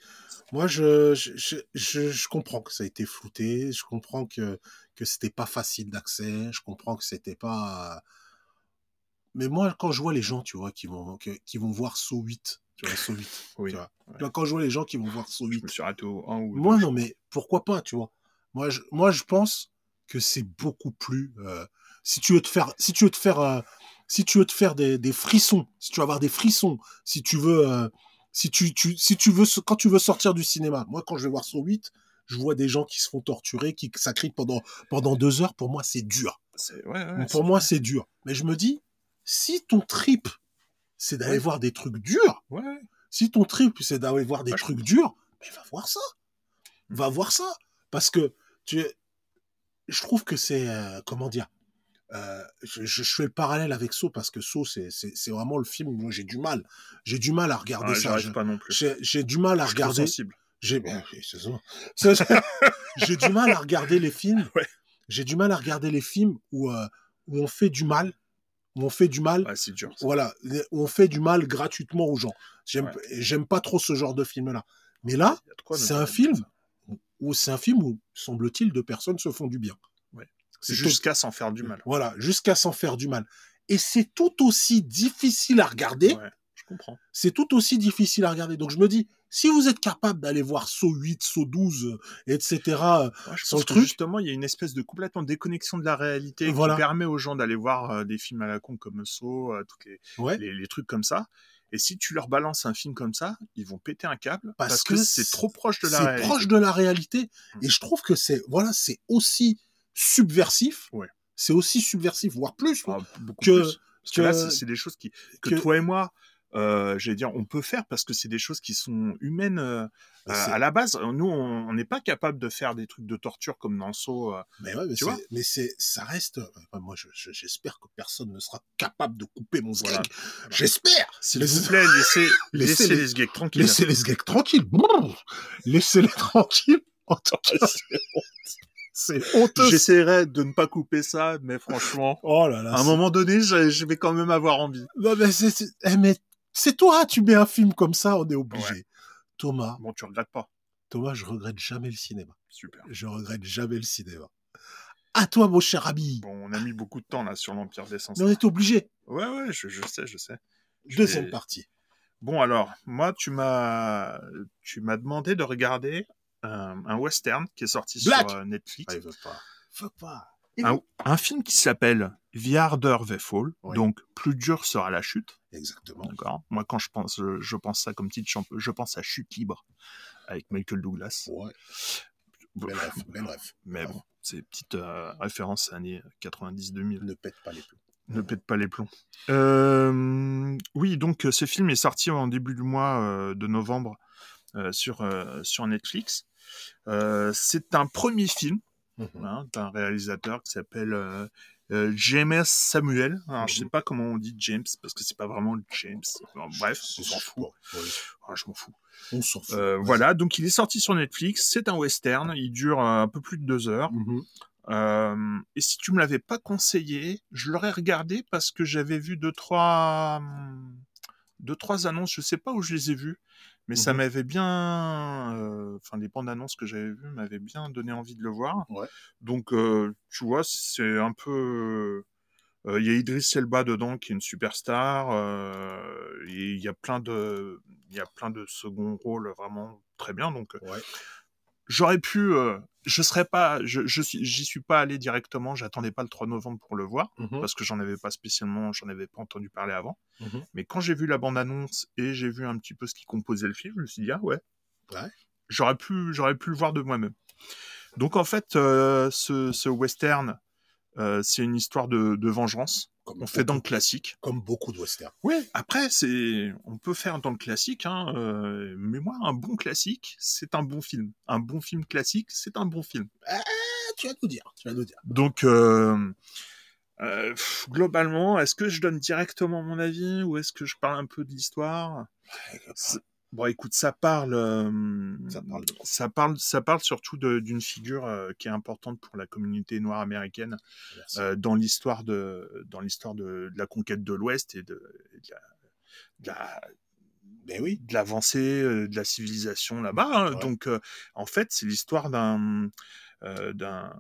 Moi, je, je, je, je, je comprends que ça a été flouté. Je comprends que que c'était pas facile d'accès. Je comprends que c'était pas. Mais moi, quand je vois les gens, tu vois, qui vont qui vont voir Saw 8, tu vois, Saw 8, Oui. tu vois. ouais. Quand je vois les gens qui vont voir Je 8, me suis arrêté au 1 ou au moi non, mais pourquoi pas, tu vois? Moi, je, moi, je pense que c'est beaucoup plus. euh, si tu veux te faire, si tu veux te faire, euh, si tu veux te faire des, des frissons, si tu veux avoir des frissons, si tu veux, euh, si tu, tu, si tu veux, quand tu veux sortir du cinéma. Moi, quand je vais voir Saw 8, je vois des gens qui se font torturer, qui s'acritent pendant pendant deux heures. Pour moi, c'est dur. C'est- ouais, ouais, Pour moi, c'est dur. Mais je me dis, si ton trip, c'est d'aller Ouais. voir des trucs durs, si ton trip, c'est d'aller voir des je trucs durs, mais va voir ça. Va voir ça. Parce que tu je trouve que c'est, euh, comment dire, euh, je, fais le parallèle avec Saw parce que Saw, c'est, vraiment le film où j'ai du mal. J'ai du mal à regarder ça. J'ai, du mal à regarder. J'ai, ben, j'ai du mal à regarder les films. Ouais. J'ai du mal à regarder les films où, euh, où on fait du mal. Où on fait du mal Ouais, c'est dur. ça. voilà, où on fait du mal gratuitement aux gens. J'aime, pas trop ce genre de film-là. Mais là, quoi ne c'est un film où c'est un film où, semble-t-il, deux personnes se font du bien. C'est C'est jusqu'à s'en faire du mal. Voilà, jusqu'à s'en faire du mal. Et c'est tout aussi difficile à regarder. Ouais, je comprends. C'est tout aussi difficile à regarder. Donc je me dis, si vous êtes capable d'aller voir Saut 8, Saut 12, euh, etc., Ouais, je Sans pense le que truc- justement, il y a une espèce de complètement déconnexion de la réalité Voilà. qui permet aux gens d'aller voir euh, des films à la con comme Saw, euh, toutes les, ouais, les, les trucs comme ça. Et si tu leur balances un film comme ça, ils vont péter un câble Parce parce, que que, c'est c'est- trop proche de la c'est réalité. proche de la réalité. Et je trouve que c'est, voilà, c'est aussi subversif. Ouais. C'est aussi subversif, voire plus. Ah, beaucoup que- plus. Parce que, là, que- c'est- c'est des choses qui, que, que- toi et moi, euh, j'allais dire, on peut faire parce que c'est des choses qui sont humaines euh, euh, à la base. Nous, on n'est pas capable de faire des trucs de torture comme dans Saw. euh. Mais ouais, mais, Tu vois mais c'est, ça reste. euh, Moi, je- je- j'espère que personne ne sera capable de couper mon Voilà. J'espère. S'il vous plaît, laissez, Laissez laissez les- les tranquilles. Laissez les sgegs tranquilles. Laissez-les tranquilles. En tout cas, c'est honteux. J'essaierai de ne pas couper ça, mais franchement, Oh là là. à un moment donné, je, je vais quand même avoir envie. Non, mais c'est, c'est- eh, mais c'est toi, tu mets un film comme ça, on est obligé. Thomas, Bon, tu regrettes pas. Thomas, je regrette jamais le cinéma. Super. Je regrette jamais le cinéma. À toi, mon cher ami. Bon, on a mis beaucoup de temps là sur l'Empire des Sens. Mais on est obligé. Ouais, ouais, je, je sais, je sais. Je Deuxième vais- partie. Bon, alors, moi, tu m'as, tu m'as demandé de regarder un, un western qui est sorti Black. sur euh, Netflix. Ah, il veut pas. Veut pas. un, un film qui s'appelle The Harder They Fall, Oui. donc plus dur sera la chute. Exactement. D'accord. Moi, quand je pense, je, je pense ça comme titre, je pense à Chute libre avec Michael Douglas. Ouais. Belle ref, belle ref. Mais bon, c'est petite euh, référence années 90-2000. Ne pète pas les plombs. Ne pète pas les plombs. Euh, oui, donc euh, ce film est sorti en début du mois euh, de novembre euh, sur, euh, sur Netflix. Euh, c'est un premier film Mhm. hein, d'un réalisateur qui s'appelle euh, euh, James Samuel. Alors, je sais Mhm. pas comment on dit James parce que c'est pas vraiment James. Bref, on C'est s'en fout. Ah, je m'en fous. On s'en fout. Euh, Ouais. voilà, donc il est sorti sur Netflix. C'est un western. Il dure un peu plus de deux heures. Mhm. Euh, et si tu me l'avais pas conseillé, je l'aurais regardé parce que j'avais vu deux trois hum, deux trois annonces. Je sais pas où je les ai vues, mais ça Mhm. m'avait bien. Enfin, les bandes annonces que j'avais vues m'avaient bien donné envie de le voir. Ouais. Donc, tu vois, c'est un peu. Il y a Idriss Elba dedans qui est une superstar. il y a plein de il y a plein de second rôles vraiment très bien. Donc, Ouais. J'aurais pu euh, je serais pas je je suis j'y suis pas allé directement j'attendais pas le 3 novembre pour le voir Mhm. parce que j'en avais pas spécialement j'en avais pas entendu parler avant Mhm. mais quand j'ai vu la bande annonce et j'ai vu un petit peu ce qui composait le film je me suis dit ah ouais Ouais. j'aurais pu j'aurais pu le voir de moi-même donc en fait euh, ce, ce western euh, c'est une histoire de, de vengeance Comme on fait dans le classique Comme beaucoup de westerns. oui, après, c'est, on peut faire dans le classique, hein, euh, mais moi, un bon classique, c'est un bon film. Un bon film classique, c'est un bon film. Ah, tu vas nous dire. Tu vas nous dire. Donc, euh, euh, pff, globalement, est-ce que je donne directement mon avis ou est-ce que je parle un peu de l'histoire? Bon, écoute, ça parle, euh, Ça parle de ça parle, ça parle surtout d'une figure euh, qui est importante pour la communauté noire américaine euh, dans l'histoire de, dans l'histoire de, de la conquête de l'Ouest et de, la, Ben oui. de l'avancée de la civilisation là-bas. hein. Ouais. Donc, en fait, c'est l'histoire d'un d'un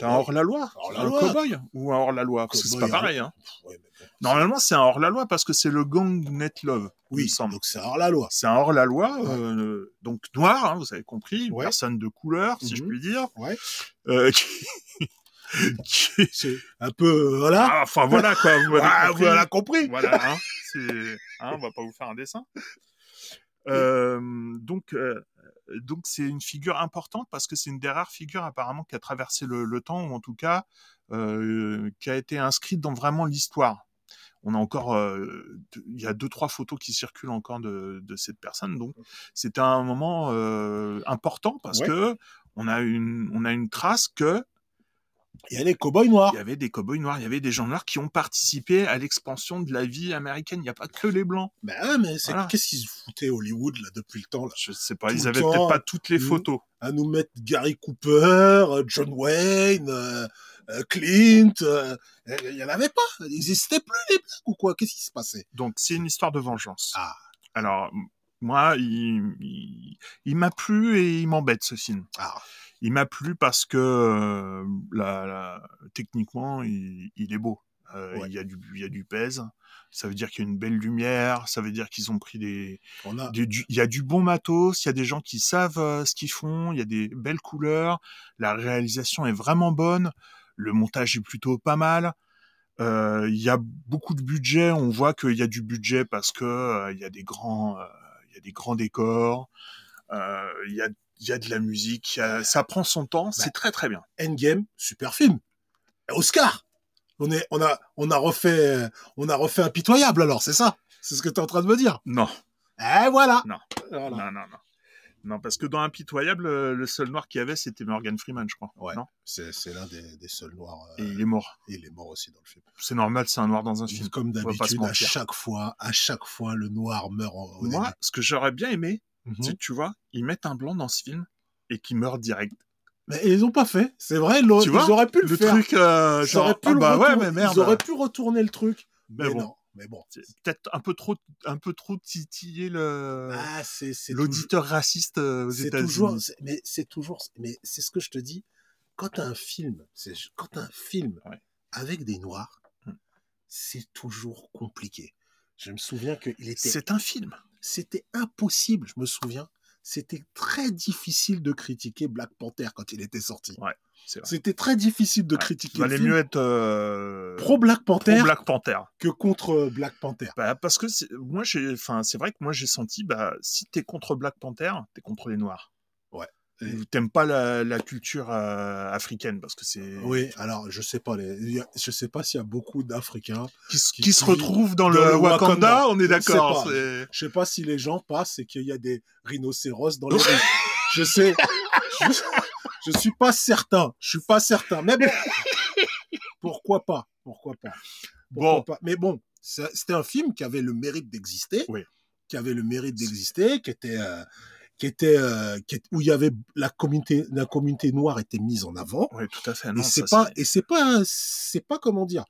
d'un hors-la-loi, Hors-la-loi. un cow-boy ou un hors-la-loi, parce que c'est pas hein. pareil. Hein. Ouais. Normalement, c'est un hors-la-loi parce que c'est le gang Net Love, Oui, semble. donc c'est hors la loi. C'est un hors-la-loi, euh, donc noir, hein, vous avez compris, une Ouais. personne de couleur, si je Mhm. puis dire, Ouais. euh, qui, qui- C'est un peu. euh, voilà. Ah, enfin voilà quoi, vous m'avez Ah, compris. voilà, compris. Voilà, hein, hein, on va pas vous faire un dessin. Euh, donc, euh, donc c'est une figure importante parce que c'est une des rares figures apparemment qui a traversé le, le temps ou en tout cas euh, qui a été inscrite dans vraiment l'histoire. On a encore, euh, il y a deux trois photos qui circulent encore de, de cette personne. Donc, c'était un moment euh, important parce Ouais. que on a une, on a une trace que Il y a les cow-boys noirs. il y avait des cow-boys noirs, il y avait des gens noirs qui ont participé à l'expansion de la vie américaine. Il n'y a pas que les blancs. Ben ouais, mais c'est Voilà. qu'est-ce qu'ils se foutaient Hollywood là depuis le temps là? Je sais pas, Tout ils avaient peut-être pas toutes les Mhm. photos. à nous mettre Gary Cooper, euh, John Wayne, euh, euh, Clint. euh, Il y en avait pas. Ils n'existaient plus les blacks ou quoi? Qu'est-ce qui se passait? Donc c'est une histoire de vengeance. Ah. Alors moi, il, il, il m'a plu et il m'embête ce film. Ah, Il m'a plu parce que euh, la, la- techniquement, il, il est beau. Euh, Ouais. Il y a du, il y a du pèse. Ça veut dire qu'il y a une belle lumière. Ça veut dire qu'ils ont pris des, on a. du- du- il y a du bon matos, il y a des gens qui savent euh, ce qu'ils font, il y a des belles couleurs, la réalisation est vraiment bonne, le montage est plutôt pas mal. Euh, il y a beaucoup de budget, on voit qu'il y a du budget parce que euh, il y a des grands, euh, il y a des grands décors, euh, il y a, il y a de la musique, a- ça prend son temps, c'est très très bien. Endgame, super film. Oscar. On est, on a, on a refait, on a refait impitoyable alors, c'est ça? C'est ce que tu es en train de me dire? Non, Eh voilà. Non. Voilà. non, non, non. Non, parce que dans Impitoyable, euh, le seul noir qu'il y avait, c'était Morgan Freeman, je crois. Ouais. C'est, l'un des, des seuls noirs. Et euh, il est mort. et il est mort aussi dans le film. C'est normal, c'est un noir dans un film. Comme d'habitude, à chaque fois, à chaque fois, le noir meurt au, au Moi, ce que j'aurais bien aimé, Mhm. tu vois, ils mettent un blanc dans ce film et qui meurt direct. Mais ils ont pas fait. C'est vrai, Tu vois, ils auraient pu le, Le faire. truc, euh, Ils genre, auraient pu ah le bah ouais, retourner- mais merde. Ils auraient pu retourner le truc. Mais Mais, bon, non. Mais bon. peut-être un peu trop, un peu trop titiller le Ah, l'auditeur raciste euh, aux c'est États-Unis. toujours, mais c'est toujours, mais c'est ce que je te dis. Quand un film, c'est quand un film Ouais. avec des noirs, Hmm. c'est toujours compliqué. Je me souviens que il était, C'est un film. C'était impossible. Je me souviens, c'était très difficile de critiquer Black Panther quand il était sorti. Ouais. C'était très difficile de Ouais, critiquer Il valait mieux être euh, pro Black Panther pro Black Panther. que contre Black Panther. Bah, parce que c'est- moi, j'ai, enfin, c'est vrai que moi j'ai senti, bah, si t'es contre Black Panther, t'es contre les Noirs. Ou T'aimes pas la, la culture euh, africaine parce que c'est Oui, alors je sais pas, les... a- je sais pas s'il y a beaucoup d'Africains. qui, se- qui- qui se qui- retrouvent dans, dans le le Wakanda, Wakanda. on est d'accord. Je sais pas si les gens passent et qu'il y a des rhinocéros dans les rues. Je sais. Je, je suis pas certain. Je suis pas certain. Mais bon. Pourquoi pas? Pourquoi pas? Pourquoi Bon, pas? Mais bon, c'était un film qui avait le mérite d'exister. Oui. Qui avait le mérite d'exister, qui était. euh, qui était, euh, qui est- où il y avait la communauté, la communauté noire était mise en avant. oui, tout à fait. et c'est pas, et c'est pas, c'est pas comment dire,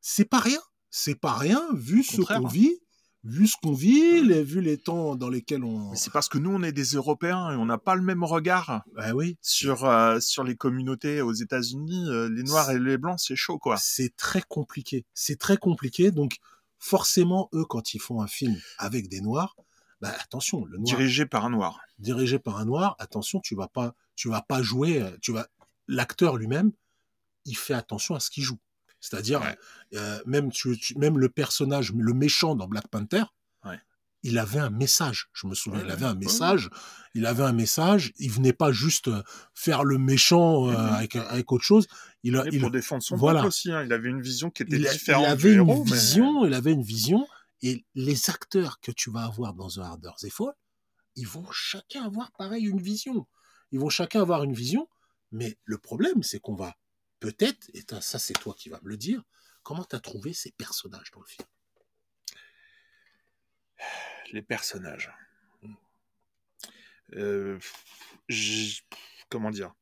c'est pas rien, c'est pas rien vu ce qu'on vit, vu ce qu'on vit, les, vu les temps dans lesquels on. C'est parce que nous, on est des Européens et on n'a pas le même regard Bah oui, sur, euh, sur les communautés aux États-Unis. Euh, les Noirs et les Blancs, c'est chaud, quoi. c'est très compliqué, c'est très compliqué. Donc forcément, eux, quand ils font un film avec des noirs, bah attention, le noir Dirigé par un Noir. dirigé par un noir, attention, tu vas pas, tu vas pas jouer, euh, tu vas, l'acteur lui-même, il fait attention à ce qu'il joue. C'est-à-dire, Ouais. euh, même, tu, tu- même le personnage, le méchant dans Black Panther, Ouais. il avait un message. Je me souviens, Ouais, il avait un message. Il avait un message. Il venait pas juste euh, faire le méchant euh, Mhm. avec, avec autre chose. Il, a- Et il, pour défendre son voilà. aussi. hein. Il avait une vision qui était il a- il différente avait du une héros. mais- vision. Il avait une vision. Et les acteurs que tu vas avoir dans The Harder They Fall, ils vont chacun avoir pareil une vision. Ils vont chacun avoir une vision. Mais le problème, c'est qu'on va peut-être, et ça, c'est toi qui vas me le dire, comment tu as trouvé ces personnages dans le film? Les personnages. Euh, comment dire?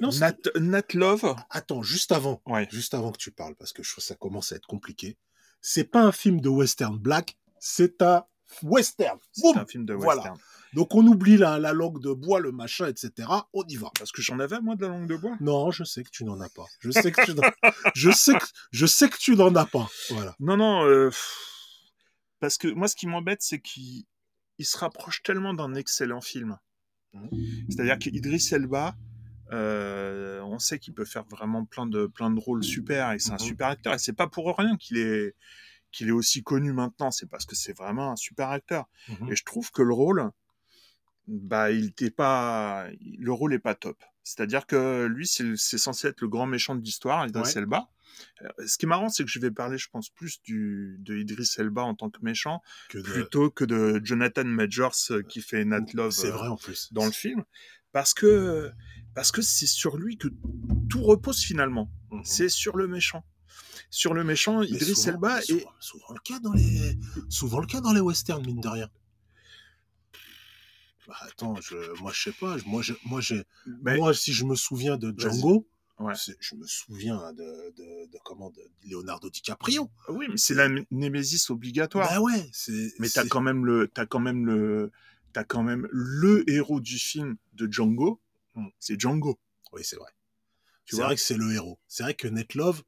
Non, Nat, Nat Love? Attends, juste avant, Ouais. juste avant que tu parles, parce que je ça commence à être compliqué. C'est pas un film de western black, c'est un western. C'est un film de Voilà. western. Donc on oublie la, la langue de bois, le machin, etc. On y va. Parce que j'en avais moi de la langue de bois? Non, je sais que tu n'en as pas. Je sais que tu n'en, je sais que, je sais que tu n'en as pas. Voilà. Non, non. euh, Parce que moi, ce qui m'embête, c'est qu'il il se rapproche tellement d'un excellent film. Mhm. C'est-à-dire qu'Idris Elba, euh, on sait qu'il peut faire vraiment plein de, plein de rôles super et c'est un Mhm. super acteur. Et c'est pas pour rien qu'il est, qu'il est aussi connu maintenant. C'est parce que c'est vraiment un super acteur. Mhm. Et je trouve que le rôle, bah, il était pas, le rôle est pas top. C'est-à-dire que lui, c'est censé être le grand méchant de l'histoire, Idris Ouais. Elba. Euh, Ce qui est marrant, c'est que je vais parler, je pense, plus du, de Idris Elba en tant que méchant, Que de- plutôt que de Jonathan Majors euh, qui fait Nat Love C'est vrai en plus. dans le film, parce que parce que c'est sur lui que tout repose finalement. Mhm. C'est sur le méchant. Sur le méchant, Mais Idris souvent- Elba souvent, est souvent le cas dans les, souvent le cas dans les westerns mine de rien. Bah, attends, je, moi je sais pas, moi je, moi j'ai, mais- moi si je me souviens de. Django, Ouais. je me souviens de, de, de comment de Leonardo DiCaprio. oui, mais c'est la né- némésis obligatoire. Bah ouais, c'est. mais t'as quand même le t'as quand même le t'as quand même le héros du film de Django. Mm. C'est Django. Oui, c'est vrai. C'est vrai que c'est le héros. C'est vrai que Net Love,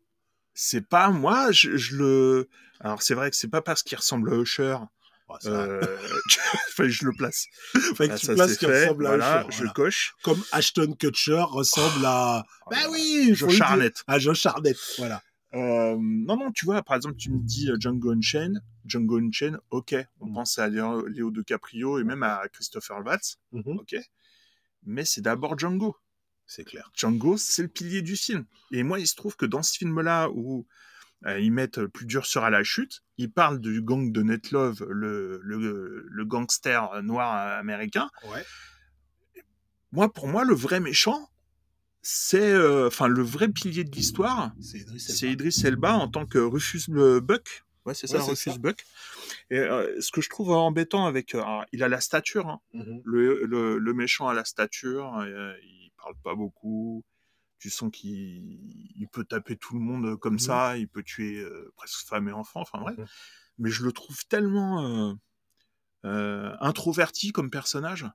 C'est pas moi, je, je le. Alors c'est vrai que c'est pas parce qu'il ressemble à Usher. Euh... Que je le place. que Ah, tu ça, places c'est qui fait. ressemble à Voilà, Usher, je coche. Comme Ashton Kutcher ressemble à. Oh bah oui, dire. Harnett. À Josh Harnett, voilà. Euh, non, non, tu vois, par exemple, tu me dis euh, Django Unchained, Django Unchained, ok, on Mm. pense à Léo, DiCaprio et même à Christopher Waltz, Mhm, ok, mais c'est d'abord Django. C'est clair. Django, c'est le pilier du film. Et moi, il se trouve que dans ce film-là, où euh, ils mettent plus dur sera la chute, ils parlent du gang de Net Love, le, le, le gangster noir américain. Ouais. Moi, pour moi, le vrai méchant, c'est, euh, enfin, le vrai pilier de l'histoire, C'est Idris c'est Elba. En tant que Rufus Buck. Ouais, c'est ça, Ouais, Rufus ça. Buck. Et euh, ce que je trouve embêtant avec, euh, alors, il a la stature, hein. Mhm. le, le, le méchant a la stature, euh, il parle pas beaucoup. Tu sens qu'il il peut taper tout le monde comme Mhm. ça, il peut tuer euh, presque femmes et enfants, enfin bref. Mhm. Mais je le trouve tellement introverti comme personnage,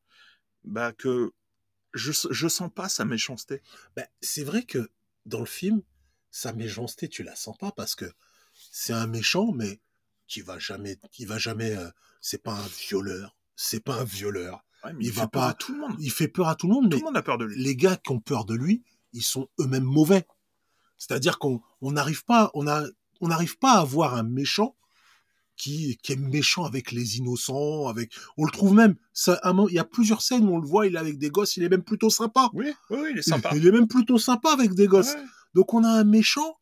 bah que je, je sens pas sa méchanceté. Ben, c'est vrai que dans le film, sa méchanceté, tu la sens pas parce que c'est un méchant, mais qui va jamais, qui va jamais. euh, c'est pas un violeur. C'est pas un violeur. Ouais, mais Il il, va fait peur pas- à tout le monde. Il fait peur à tout le monde, Tout mais le monde a peur de lui. les gars qui ont peur de lui, ils sont eux-mêmes mauvais. C'est-à-dire qu'on on n'arrive pas, on a, on n'arrive pas à avoir un méchant qui, qui est méchant avec les innocents, avec, on le trouve même, ça, il y a plusieurs scènes où on le voit, il est avec des gosses, il est même plutôt sympa. Oui, oui, il est sympa. Il est même plutôt sympa avec des gosses. Ouais. Donc on a un méchant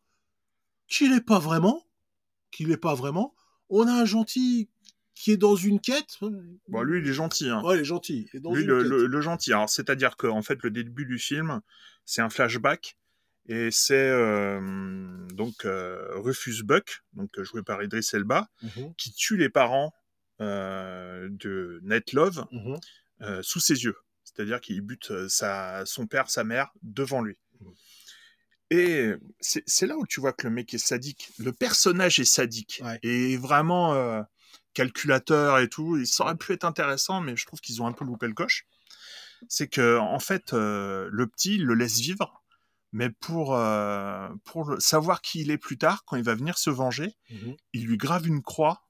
qui l'est pas vraiment, qui l'est pas vraiment. On a un gentil qui est dans une quête. Bon, lui, il est gentil. Hein. Ouais, il est gentil. Il est dans lui, une le, quête. le- le gentil. Alors, c'est-à-dire que, en fait, le début du film, c'est un flashback. Et c'est euh, donc euh, Rufus Buck, donc joué par Idris Elba, Mhm, qui tue les parents euh, de Ned Love mhm. sous ses yeux. C'est-à-dire qu'il bute sa, son père, sa mère devant lui. Mhm. Et c'est là où tu vois que le mec est sadique. Le personnage est sadique. Ouais. Et vraiment euh, calculateur et tout. Il ça aurait pu être intéressant, mais je trouve qu'ils ont un peu loupé le coche. C'est que en fait, euh, le petit, il le laisse vivre. Mais pour, euh, savoir qui il est plus tard, quand il va venir se venger, Mhm. il lui grave une croix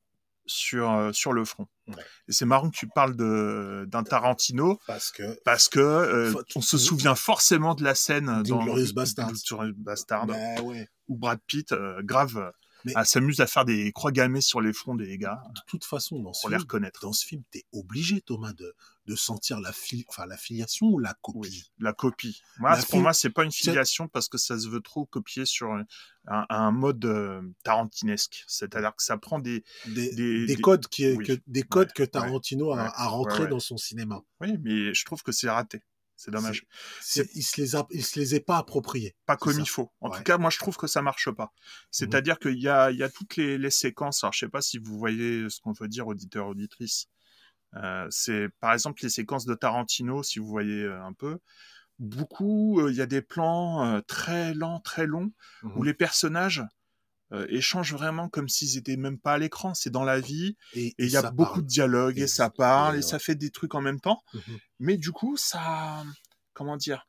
sur, sur le front. Ouais. Et c'est marrant que tu parles de- d'un Tarantino, Parce que parce que euh, on se souvient forcément de la scène dans. Glorious Bastards, bah ouais. où Brad Pitt, euh, grave, euh, s'amuse à faire des croix gammées sur les fronts des gars, de toute façon, dans ce pour les film, reconnaître. dans ce film, t'es obligé, Thomas, de, de sentir la, fili- enfin, la filiation ou la copie? Oui, la copie. Moi, La pour moi, c'est pas une filiation parce que ça se veut trop copier sur un, mode euh, tarantinesque. C'est-à-dire que ça prend des. Des, Des- des des- codes, qui, oui. que, des codes Ouais, que Tarantino a, ouais, a ouais. dans son cinéma. Oui, mais je trouve que c'est raté. C'est dommage. C'est- Il se les a, il se les est pas appropriés. pas comme ça. il faut. En Ouais. tout cas, moi, je trouve que ça marche pas. C'est-à-dire qu'il y a, il y a toutes les, les séquences. Alors, je sais pas si vous voyez ce qu'on veut dire, auditeur, auditrice. Euh, c'est, par exemple, les séquences de Tarantino, si vous voyez euh, un peu. Beaucoup, euh, il y a des plans euh, très lents, très longs, où Mhm. les personnages euh, échangent vraiment comme s'ils étaient même pas à l'écran. C'est dans la vie, Et il y a beaucoup parle. de dialogues, et, Et ça parle, ouais, et ça fait des trucs en même temps. Mhm. Mais du coup, ça, comment dire,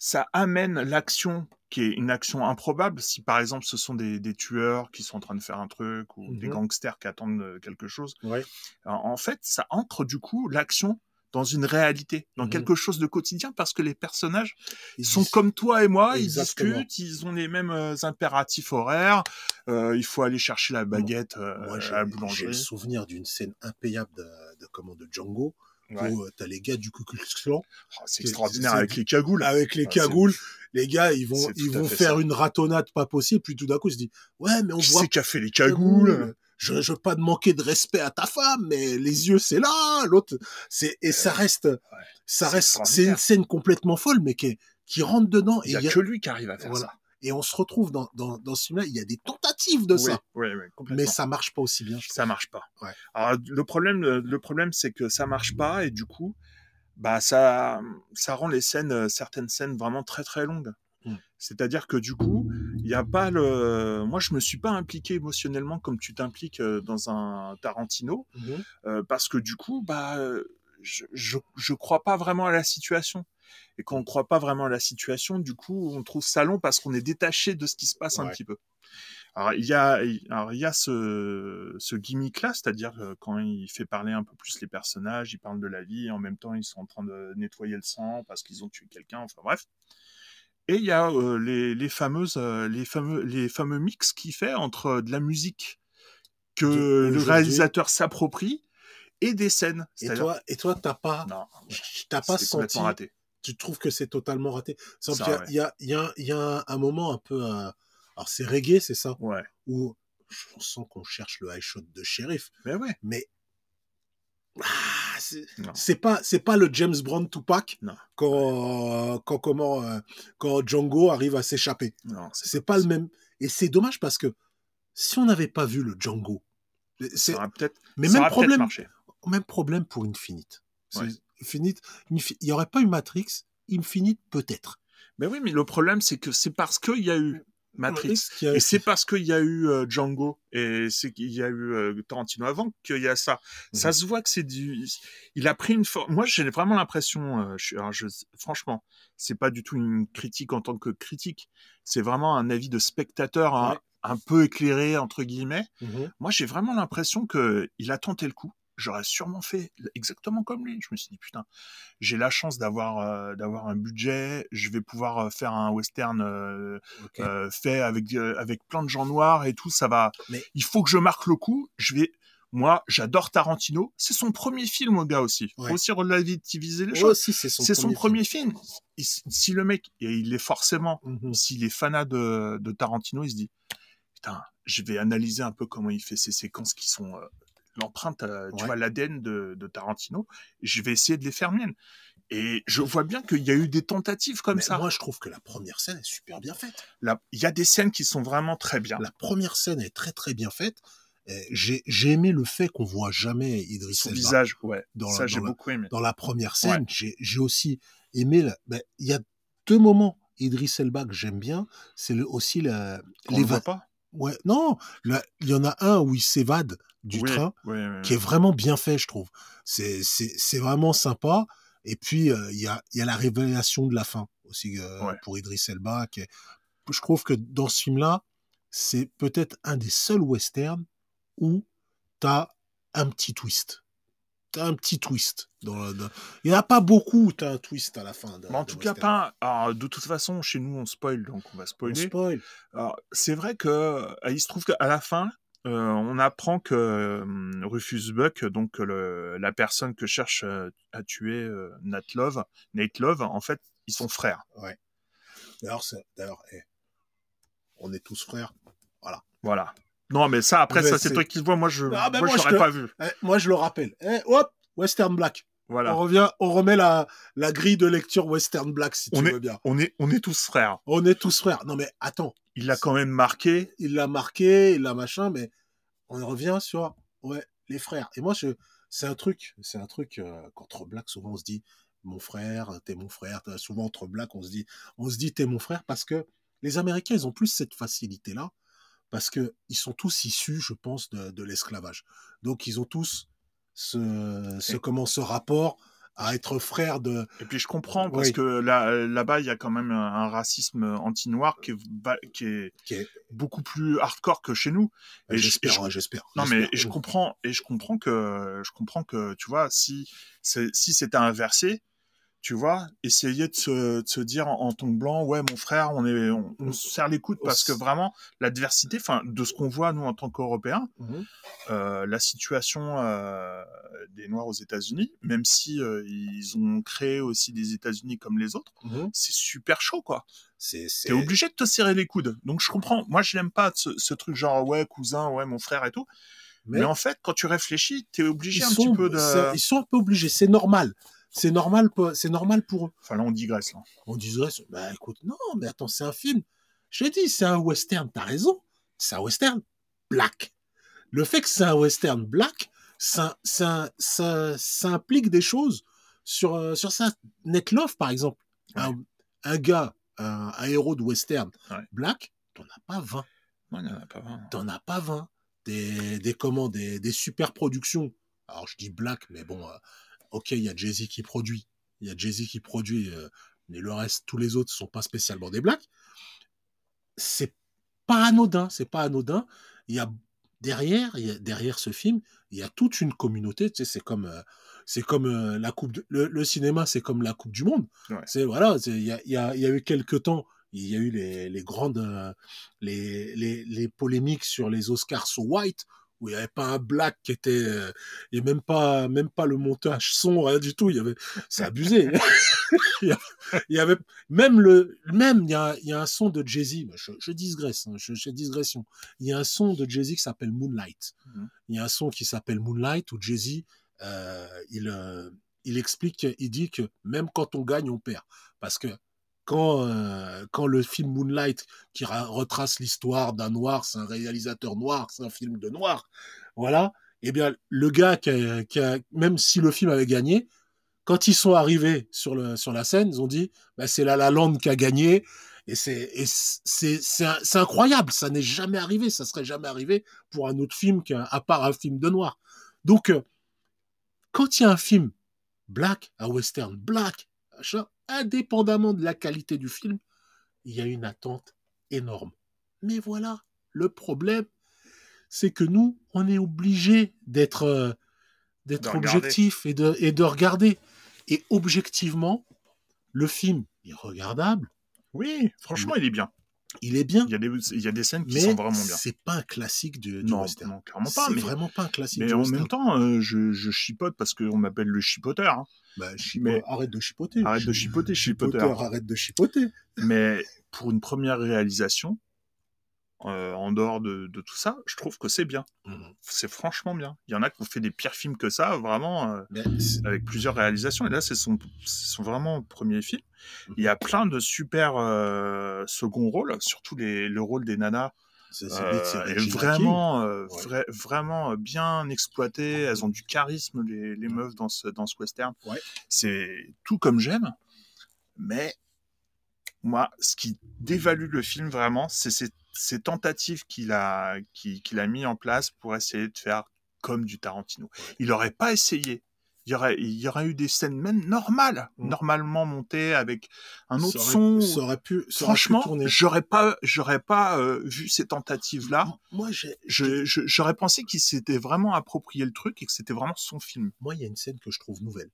ça amène l'action qui est une action improbable. Si par exemple ce sont des, des tueurs qui sont en train de faire un truc ou des Mhm. gangsters qui attendent euh, quelque chose, Ouais. en en fait, ça ancre du coup l'action dans une réalité, dans Mhm. quelque chose de quotidien, parce que les personnages Ils sont disent- comme toi et moi, Exactement. ils discutent, ils ont les mêmes euh, impératifs horaires, euh, il faut aller chercher la baguette euh, Moi, j'ai à la j'ai le boulangerie. souvenir d'une scène impayable de, de, comment, de Django, Ouais. où euh, t'as les gars du Ku Klux Klan, Oh, c'est extraordinaire avec les cagoules. avec les Ah, cagoules, les gars, ils vont, ils vont faire ça. une ratonnade pas possible, puis tout d'un coup, ils se disent, ouais, mais on Qui voit c'est qui a fait les cagoules je, je veux pas de manquer de respect à ta femme, mais les yeux, c'est là, l'autre, c'est, et ça reste, ça c'est reste, c'est une scène complètement folle, mais qui, rentre dedans, Il y y a- que lui qui arrive à faire voilà. ça. Et on se retrouve dans, dans, dans ce film-là, il y a des tentatives de ça, oui, oui, complètement. mais ça marche pas aussi bien. ça marche pas. Ouais. Alors le problème, le problème, c'est que ça marche pas et du coup, bah ça, ça rend les scènes, euh, certaines scènes vraiment très très longues. Mm. C'est-à-dire que du coup, il n'y a pas le. Moi, je me suis pas impliqué émotionnellement comme tu t'impliques euh, dans un Tarantino, Mhm. euh, parce que du coup, bah, euh, je, je, je crois pas vraiment à la situation. Et quand on croit pas vraiment à la situation, du coup, on trouve ça long parce qu'on est détaché de ce qui se passe un petit peu. Alors il y a, alors, il y a ce, ce gimmick-là, c'est-à-dire que quand il fait parler un peu plus les personnages, il parle de la vie, et en même temps ils sont en train de nettoyer le sang parce qu'ils ont tué quelqu'un, enfin bref. Et il y a euh, les, les fameuses, euh, les fameux, les fameux mix qu'il fait entre euh, de la musique que le réalisateur s'approprie et des scènes. Et toi, et toi, t'as pas, non, t'as pas senti, raté. tu trouves que c'est totalement raté? Ouais. il y a, y, a, y a un moment un peu, euh, alors c'est reggae, c'est ça, Ouais. où on sent qu'on cherche le high shot de shérif, Mais ouais. mais ah, c'est pas c'est pas le James Brown Tupac Non. quand quand comment euh, quand Django arrive à s'échapper. Non, C'est pas le même. Et c'est dommage parce que si on n'avait pas vu le Django, c'est peut-être. mais ça même problème, marché. Même problème pour Infinite. Ouais. Infinite, Infi- il y aurait pas eu Matrix, Infinite peut-être. Mais oui, mais le problème, c'est que c'est parce qu'il y a eu Matrix. a- Et c'est parce qu'il y a eu euh, Django et c'est qu'il y a eu euh, Tarantino avant qu'il y a ça. Ça Mhm. se voit que c'est du. Il a pris une forme. Moi, j'ai vraiment l'impression. euh, je... alors, je... Franchement, c'est pas du tout une critique en tant que critique. C'est vraiment un avis de spectateur hein, Ouais. un peu éclairé entre guillemets. Mhm. Moi, j'ai vraiment l'impression que il a tenté le coup. J'aurais sûrement fait exactement comme lui. Je me suis dit, putain, j'ai la chance d'avoir euh, d'avoir un budget, je vais pouvoir euh, faire un western euh, fait avec, avec plein de gens noirs et tout, ça va. Mais... Il faut que je marque le coup, je vais. Moi, j'adore Tarantino. C'est son premier film, au gars aussi. Faut aussi relativiser les choses. c'est son, son, premier film. si le mec, et il est forcément, mhm. s'il est fanat de, de Tarantino, il se dit, putain, je vais analyser un peu comment il fait ces séquences qui sont l'empreinte, euh, tu vois, l'ADN de, Tarantino. je vais essayer de les faire miennes. Et je vois bien qu'il y a eu des tentatives comme ça. Moi, je trouve que la première scène est super bien faite. Il y a des scènes qui sont vraiment très bien. La première scène est très très bien faite. J'ai aimé le fait qu'on voit jamais Idriss Son visage, ouais. Dans ça, j'ai beaucoup aimé. Dans la première scène, j'ai aussi aimé. Ben, il y a deux moments Idriss Elba que j'aime bien. C'est aussi la. On les voit pas. Ouais, non, il y en a un où il s'évade du train, qui est vraiment bien fait, je trouve. C'est, c'est, vraiment sympa. Et puis, euh, il y, a, y a la révélation de la fin aussi euh, pour Idriss Elba. Qui Je trouve que dans ce film-là, c'est peut-être un des seuls westerns où tu as un petit twist. T'as un petit twist. Dans, Il n'y en a pas beaucoup t'as un twist à la fin. en tout cas, pas. Alors, de toute façon, chez nous, on spoil, donc on va spoiler. On spoil. c'est vrai que euh, il se trouve qu'à la fin, euh, on apprend que euh, Rufus Buck, donc la personne que cherche à tuer Nate Love, Nate Love, en fait, ils sont frères. Ouais. D'ailleurs, d'ailleurs, eh, on est tous frères. Voilà. Voilà. Non, mais ça, après, ça, c'est toi qui le vois. Moi, je ah, ben l'aurais pas vu. Eh, moi, je le rappelle. Eh, hop, Western Black. Voilà. On revient, on remet la, la grille de lecture Western Black, si on tu est, veux bien. On est, on est tous frères. On est tous frères. Non, mais attends. Il l'a quand même marqué. Il l'a marqué, il l'a machin, mais on revient sur, ouais, les frères. Et moi, je, c'est un truc, c'est un truc, euh, qu'entre Black, souvent, on se dit, mon frère, t'es mon frère. Souvent, entre Black, on se dit, on se dit, t'es mon frère parce que les Américains, ils ont plus cette facilité-là parce que ils sont tous issus, je pense, de, l'esclavage. Donc ils ont tous ce, ce comment ce rapport à être frère de. Et puis je comprends parce que là là-bas il y a quand même un, racisme anti-noir qui est, qui est, qui est beaucoup plus hardcore que chez nous. Et j'espère, j'espère. Non mais je comprends et je comprends que je comprends que tu vois si si c'était inversé tu vois, essayer de se, de se dire en, ton blanc, ouais, mon frère, on est, on, se serre les coudes parce que vraiment, l'adversité, enfin, de ce qu'on voit nous en tant qu'Européens, mmh euh, la situation euh, des Noirs aux États-Unis, même si euh, ils ont créé aussi des États-Unis comme les autres, mmh c'est super chaud, quoi. T'es obligé de te serrer les coudes. Donc je comprends. Moi, je n'aime pas ce, ce, truc genre ouais, cousin, ouais, mon frère et tout. Mais, en fait, quand tu réfléchis, t'es obligé un petit peu de. Ils sont un peu obligés. C'est normal. C'est normal, c'est normal pour eux. Enfin là, on digresse. Là. On digresse. Bah écoute, non, mais attends, c'est un film. J'ai dit, c'est un western. T'as raison. C'est un western black. Le fait que c'est un western black, ça, ça, ça, ça, implique des choses sur, euh, sur ça. Netlove, par exemple, un, un, gars, un, héros de western black, t'en as pas 20. Ouais, t'en as pas 20. T'en as pas 20. Des, des, comment, des, des super productions. Alors je dis black, mais bon, euh, ok, il y a Jay-Z qui produit, il y a Jay-Z qui produit, euh, mais le reste, tous les autres sont pas spécialement des blacks. C'est pas anodin, c'est pas anodin. Il y a derrière, il y a, derrière ce film, il y a toute une communauté. Tu sais, c'est comme, euh, c'est comme euh, la coupe, le, cinéma, c'est comme la Coupe du Monde. C'est voilà, il y a, y, a, y a, eu quelques temps, il y a eu les, les grandes, les, les, les, polémiques sur les Oscars so white où il n'y avait pas un black qui était euh, et même pas même pas le montage son rien du tout il y avait c'est abusé. Il, y avait même le même il y a, il y a un son de Jay-Z je, je digresse hein, je, je, digression. Il y a un son de Jay-Z qui s'appelle Moonlight. Mmh. il y a un son qui s'appelle Moonlight où Jay-Z euh, il euh, il explique il dit que même quand on gagne on perd. Parce que quand, euh, quand le film Moonlight, qui retrace l'histoire d'un noir, c'est un réalisateur noir, c'est un film de noir, voilà, eh bien, le gars qui a, même si le film avait gagné, quand ils sont arrivés sur, le, sur la scène, ils ont dit, bah, c'est La La Land qui a gagné, et c'est, incroyable, ça n'est jamais arrivé, ça serait jamais arrivé pour un autre film qu'à part un film de noir. Donc, euh, quand il y a un film black, un western black, indépendamment de la qualité du film, il y a une attente énorme. Mais voilà, le problème, c'est que nous, on est obligé d'être, euh, d'être objectif et de, et de regarder. Et objectivement, le film est regardable, Oui, franchement, il est bien. Il est bien, Il y a des, il y a des scènes qui mais sont vraiment bien. c'est pas un classique du, du Non, western. non, clairement pas. C'est Mais, vraiment pas un classique mais du en western. même temps, euh, je, je chipote parce qu'on m'appelle le chipoteur. hein. Bah, chipo- mais- arrête de chipoter. Arrête de chipoter, chipoteur. arrête de chipoter. Mais pour une première réalisation, euh, en dehors de, de tout ça, je trouve que c'est bien. Mhm. C'est franchement bien. Il y en a qui ont fait des pires films que ça, vraiment, euh, avec plusieurs réalisations. Et là, c'est son, son vraiment premier film. Mhm. Il y a plein de super euh, second rôles, surtout les, le rôle des nanas. c'est- c'est- euh, est vraiment, Ouais. vra- vraiment bien exploité. Elles ont du charisme, les, les meufs dans ce, dans ce western. Ouais. C'est tout comme j'aime. Mais moi, ce qui dévalue le film vraiment, c'est ces, ces tentatives qu'il a, qu'il a mis en place pour essayer de faire comme du Tarantino. Il n'aurait pas essayé. Il y, aurait, il y aurait eu des scènes même normales, Mm. normalement montées avec un autre Ça son. ça aurait pu, ça Franchement, j'aurais pas, j'aurais pas euh, vu ces tentatives-là. Moi, J'aurais pensé qu'il s'était vraiment approprié le truc et que c'était vraiment son film. moi, il y a une scène que je trouve nouvelle.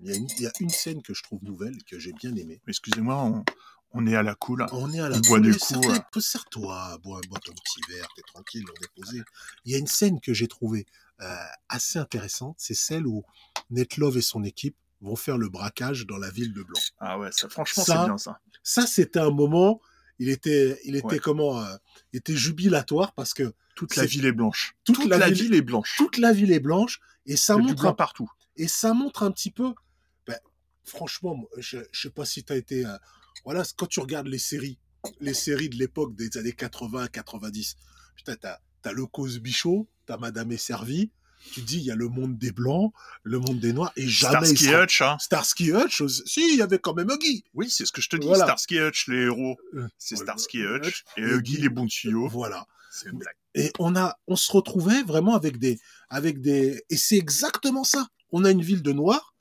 Il y, a une, il y a une scène que je trouve nouvelle que j'ai bien aimée. Excusez-moi, on, on est à la cool. On est à la On boit des coulée, coups, certain- ouais. Serre-toi, bois, bois ton petit verre, t'es tranquille, on est posé. Il y a une scène que j'ai trouvée euh, assez intéressante, c'est celle où Netlove et son équipe vont faire le braquage dans la ville de Blanc. Ah ouais, ça, franchement, Ça, c'est bien ça. Ça, c'était un moment, il était, il était Ouais. comment, euh, il était jubilatoire parce que Toute la ville est blanche. toute Toute, la la, ville- ville... est blanche. toute la ville est blanche et ça du montre un partout. Et ça montre un petit peu. ben, franchement, je, je sais pas si tu as été. Euh, voilà, quand tu regardes les séries, les séries de l'époque des années 80-90, putain, t'as as le Cosby Show, t'as Madame est servie, tu dis, il y a le monde des Blancs, le monde des Noirs, et jamais. Starsky sera- Hutch, hein. Starsky Hutch, si, il y avait quand même Huggy. Oui, c'est ce que je te dis. Voilà. Starsky Hutch, les héros, Euh, c'est Starsky euh, Hutch. Et Huggy, les bons tuyaux. Voilà. Une blague. Et on a, on se retrouvait vraiment avec des, avec des, et c'est exactement ça. On a une ville de noirs,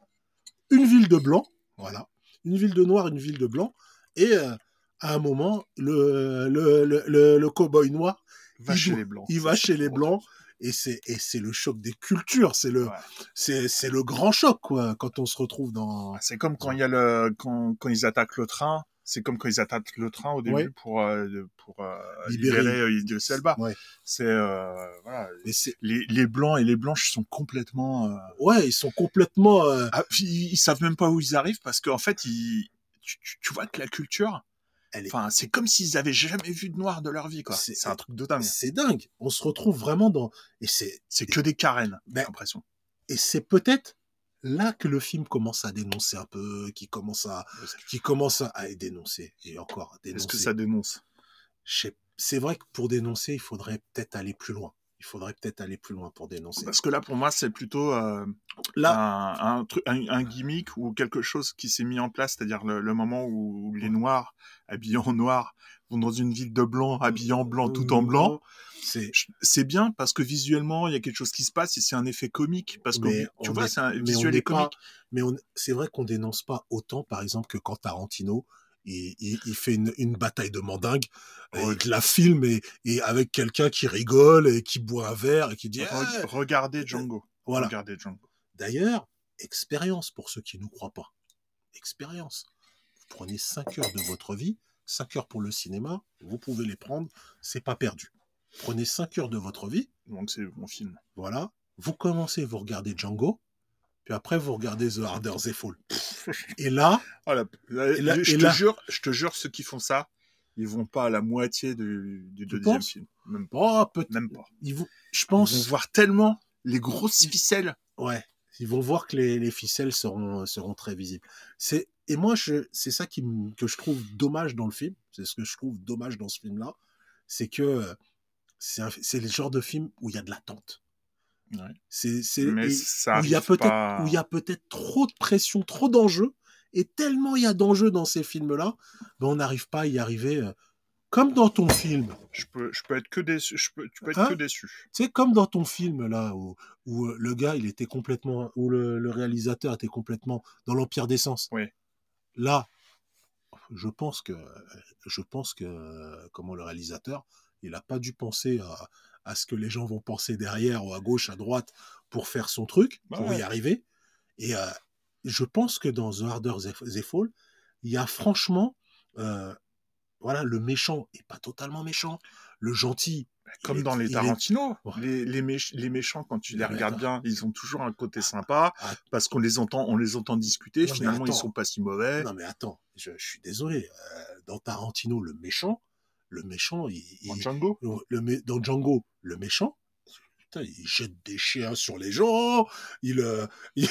une ville de blancs, voilà, une ville de noirs, une ville de blancs, et euh, à un moment, le, le, le, le, le cow-boy noir, Va Il chez les blancs. il va chez les blancs, et c'est, et c'est le choc des cultures, c'est le, Ouais. c'est, c'est le grand choc, quoi, quand on se retrouve dans, Ah, C'est comme quand il y a le quand, quand ils attaquent le train. C'est comme quand ils attaquent le train au début Ouais. pour euh, pour euh, Libérer. euh, Idris Elba. Ouais. C'est euh, voilà. Les, les blancs et les blanches sont complètement. euh, ouais, ils sont complètement, ah, ils, ils savent même pas où ils arrivent parce qu'en fait ils tu, vois que la culture. Est- Enfin, c'est comme s'ils avaient jamais vu de noir de leur vie, quoi. C'est- un truc de dingue. c'est dingue. On se retrouve vraiment dans, et c'est, C'est que des carènes, j'ai Ben, l'impression. Et c'est peut-être là que le film commence à dénoncer un peu, qui commence à, qui commence à, à dénoncer. Et encore, Est-ce dénoncer. que ça dénonce? C'est vrai que pour dénoncer, il faudrait peut-être aller plus loin. Il faudrait peut-être aller plus loin pour dénoncer. Parce que là, pour moi, c'est plutôt euh, Là, un, un, truc- un, un gimmick ou quelque chose qui s'est mis en place, c'est-à-dire le, le moment où les Noirs, habillés en noir, vont dans une ville de blanc, habillés en blanc, tout en blanc. c'est Je- C'est bien parce que visuellement, il y a quelque chose qui se passe et c'est un effet comique. Parce que, Mais tu vois, est- c'est un mais visuel et comique. pas- mais c'est vrai qu'on dénonce pas autant, par exemple, que quand Tarantino il, il- il fait une, une bataille de mandingue, et Ouais. il la filme et, et avec quelqu'un qui rigole et qui boit un verre et qui dit Re- Eh Regardez Django. voilà. Regardez Django. D'ailleurs, expérience pour ceux qui ne nous croient pas. Expérience. Vous prenez 5 heures de votre vie, 5 heures pour le cinéma, vous pouvez les prendre, c'est pas perdu. Prenez 5 heures de votre vie, Donc c'est mon film. voilà, vous commencez, vous regardez Django, puis après vous regardez The Harder They Fall. Et là, Oh, Et là- je, et te là- jure, je te jure, ceux qui font ça, ils vont pas à la moitié du, deuxième film. Même pas. oh, Même pas. ils vont, je Ils vont pense, voir tellement les grosses ficelles. ouais, ils vont voir que les, les ficelles seront, seront très visibles. C'est et moi, je, c'est ça qui que je trouve dommage dans le film. C'est ce que je trouve dommage dans ce film-là, c'est que euh, c'est c'est le genre de film où il y a de l'attente. Ouais. C'est c'est Mais ça où il y a peut-être pas- où il y a peut-être trop de pression, trop d'enjeux, et tellement il y a d'enjeux dans ces films-là, ben on n'arrive pas à y arriver. euh, comme dans ton film, Je peux, je peux être que déçu. Je peux, tu peux être Hein? que déçu. tu sais, comme dans ton film là, où, où euh, le gars, il était complètement, où le, le réalisateur était complètement dans l'empire des sens. Oui. Là, je pense que, je pense que, euh, comment le réalisateur, il n'a pas dû penser à, à ce que les gens vont penser derrière ou à gauche, à droite, pour faire son truc, Bah pour ouais. y arriver. Et euh, je pense que dans The Harder They Fall, il y a franchement, euh, voilà, le méchant est pas totalement méchant, le gentil. Comme il est- dans les est- Tarantino, les, les, méch- les méchants, quand tu Non, les mais regardes attends. bien, ils ont toujours un côté sympa, Ah. parce qu'on les entend, on les entend discuter, Non, finalement ils sont pas si mauvais. Non mais attends, je, je suis désolé. euh, dans Tarantino, le méchant, le méchant, il, il- Django le, mé- dans Django, le méchant, putain, il jette des chiens sur les gens. Il, euh, il-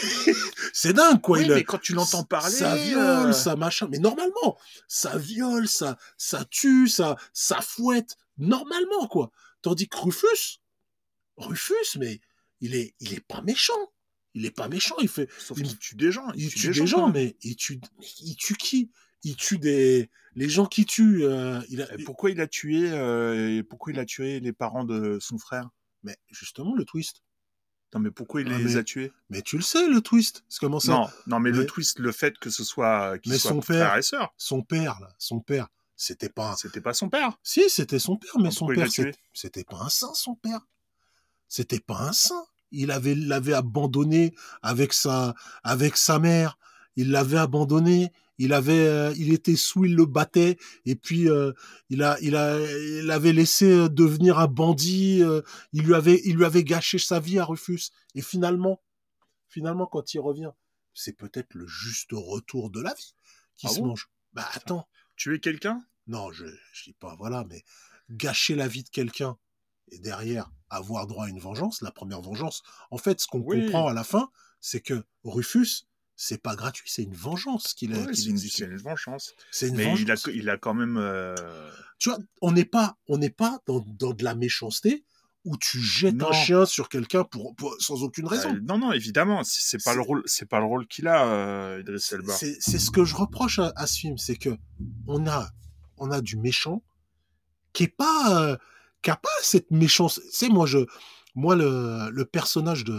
c'est dingue quoi. Oui, il, mais quand tu l'entends parler, ça viole, euh, ça machin. Mais normalement, ça viole, ça, ça tue, ça, ça fouette. Normalement quoi. Tandis que Rufus, Rufus, mais il est, il est pas méchant. Il est pas méchant. Il fait, sauf il- qu'il tue des gens. il tue des gens, mais il tue, il tue qui? Il tue des, les gens qui tuent. euh, il a, Et pourquoi il a tué, euh, pourquoi il a tué les parents de son frère? Mais justement le twist. Non, mais pourquoi il Ah, les mais- a tués? Mais tu le sais le twist. C'est comment ça? Non, non, mais, le twist, le fait que ce soit qu'ils Mais soient son frère père- et sœur, Son père là, son père, c'était pas. c'était pas son père. Si c'était son père, mais son père c'était pas un saint son père. C'était pas un saint. Il avait l'avait abandonné avec sa avec sa mère. Il l'avait abandonné. Il avait euh, il était sous, il le battait et puis euh, il a il a il laissé euh, devenir un bandit. il lui avait il lui avait gâché sa vie à Rufus. Et finalement finalement quand il revient, c'est peut-être le juste retour de la vie qui Ah se bon? mange. Bah attends. Tuer quelqu'un? Non, je, je dis pas, voilà, mais gâcher la vie de quelqu'un et derrière avoir droit à une vengeance, la première vengeance. En fait, ce qu'on Oui. comprend à la fin, c'est que Rufus, c'est pas gratuit, c'est une vengeance qu'il a. Ouais, qu'il c'est une, c'est vengeance. C'est une Mais il a, il a quand même. euh, Tu vois, on n'est pas, on n'est pas dans, dans de la méchanceté où tu jettes Non. un chien sur quelqu'un pour, pour- sans aucune raison. euh, non, non, évidemment, c'est c'est pas C'est- le rôle, c'est pas le rôle qu'il a, euh, Idris Elba. C'est c'est ce que je reproche à, à ce film, c'est que on a, on a du méchant qui est pas, euh, qui a pas cette méchance. Tu sais, moi, je, moi, le, le personnage de,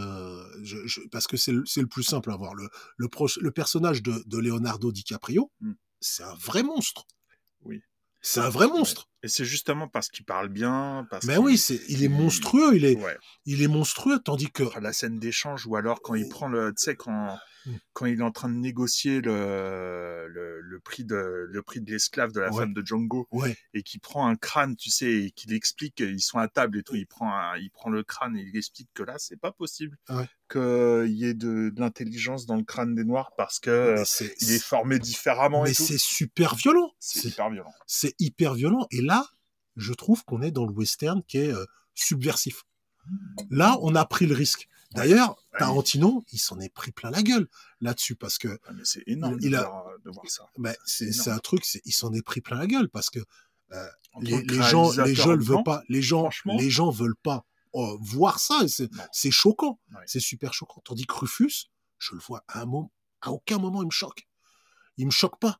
je- je- parce que c'est le, plus simple à voir, le, le, proche- le personnage de, de Leonardo DiCaprio, Hmm. c'est un vrai monstre. Oui. C'est un vrai monstre. Et c'est justement parce qu'il parle bien, parce Mais oui, c'est, il est monstrueux, il est, Ouais. il est monstrueux, tandis que, la scène d'échange ou alors quand il prend le tu sais quand Quand il est en train de négocier le le, le prix de le prix de l'esclave de la Ouais. femme de Django ouais, et qu'il prend un crâne tu sais et qu'il explique ils sont à table et tout il prend un- il prend le crâne et il explique que là c'est pas possible Ouais. qu'il y ait de, de l'intelligence dans le crâne des noirs parce que euh, c'est, il est formé différemment mais c'est super violent. c'est C'est hyper violent c'est hyper violent. Et là, je trouve qu'on est dans le western qui est euh, subversif. Là, on a pris le risque. D'ailleurs. Tarantino, il s'en est pris plein la gueule là-dessus parce que Ah, mais c'est énorme Il de, a- voir, de voir ça bah, c'est un truc, il s'en est pris plein la gueule parce que En les, gens, les gens veulent pas, les gens, les gens veulent pas voir ça. C'est choquant, c'est super choquant. Tandis que Rufus, je le vois à un moment, à aucun moment il me choque. Il me choque pas.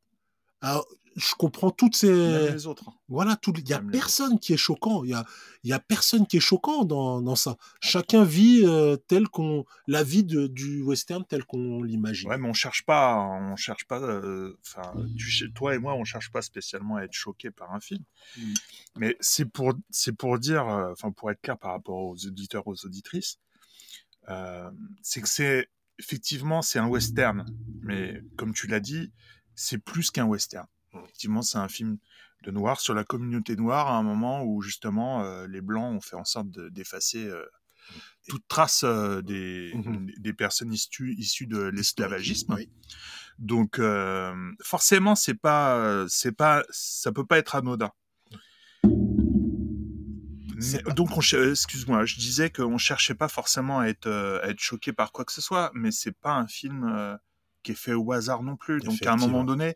Alors, je comprends toutes ces même les autres hein. Voilà, tout, il y a Même personne qui est choquant. Il y a, il y a personne qui est choquant dans, dans ça. Chacun vit euh, tel qu'on, la vie de, du western tel qu'on l'imagine. Ouais, mais on cherche pas, on cherche pas. euh, Enfin, tu sais, toi et moi, on cherche pas spécialement à être choqué par un film. Mm. Mais c'est pour, c'est pour dire, euh, enfin, pour être clair par rapport aux auditeurs, aux auditrices, euh, c'est que c'est effectivement c'est un western, mais comme tu l'as dit, c'est plus qu'un western. Effectivement, c'est un film de noir sur la communauté noire à un moment où justement euh, les blancs ont fait en sorte de- d'effacer euh, toute trace euh, des, Mhm. des personnes issues, issues de l'esclavagisme. Oui. Donc forcément, c'est pas, c'est pas, ça peut pas être anodin. Pas- donc, excuse-moi, je disais qu'on cherchait pas forcément à être, à être choqué par quoi que ce soit, mais c'est pas un film euh, qui est fait au hasard non plus. Donc, à un moment donné,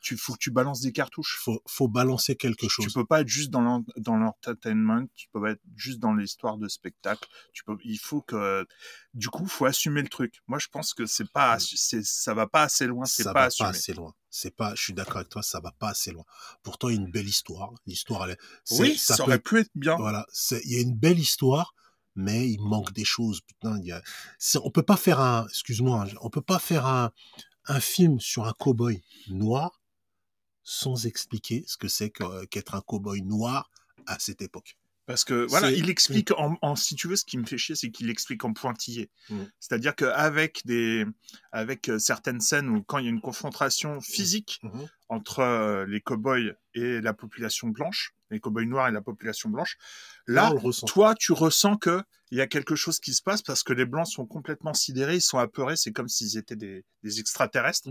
tu faut que tu balances des cartouches. Faut, faut balancer quelque Tu chose. peux pas être juste dans l'en- dans l'entertainment, tu peux pas être juste dans l'histoire de spectacle. Tu peux, il faut que, du coup, faut assumer le truc. Moi, je pense que c'est pas, c'est, ça va pas assez loin, c'est ça pas va assumé. pas assez loin. C'est pas, je suis d'accord avec toi, ça va pas assez loin. Pourtant, il y a une belle histoire. L'histoire, elle est, Oui, ça, aurait pu être bien. Voilà, il y a une belle histoire, mais il manque des choses. Putain, il y a, on peut pas faire un, excuse-moi, on peut pas faire un, un film sur un cow-boy noir sans expliquer ce que c'est que- qu'être un cow-boy noir à cette époque. Parce que voilà, il explique en, en- si tu veux, ce qui me fait chier, c'est qu'il explique en pointillé. Mm. C'est-à-dire qu'avec des, avec euh, certaines scènes où quand il y a une confrontation physique Mhm. entre euh, les cow-boys et la population blanche, les cow-boys noirs et la population blanche, Là, toi, tu ressens que il y a quelque chose qui se passe parce que les blancs sont complètement sidérés, ils sont apeurés, c'est comme s'ils étaient des, des extraterrestres.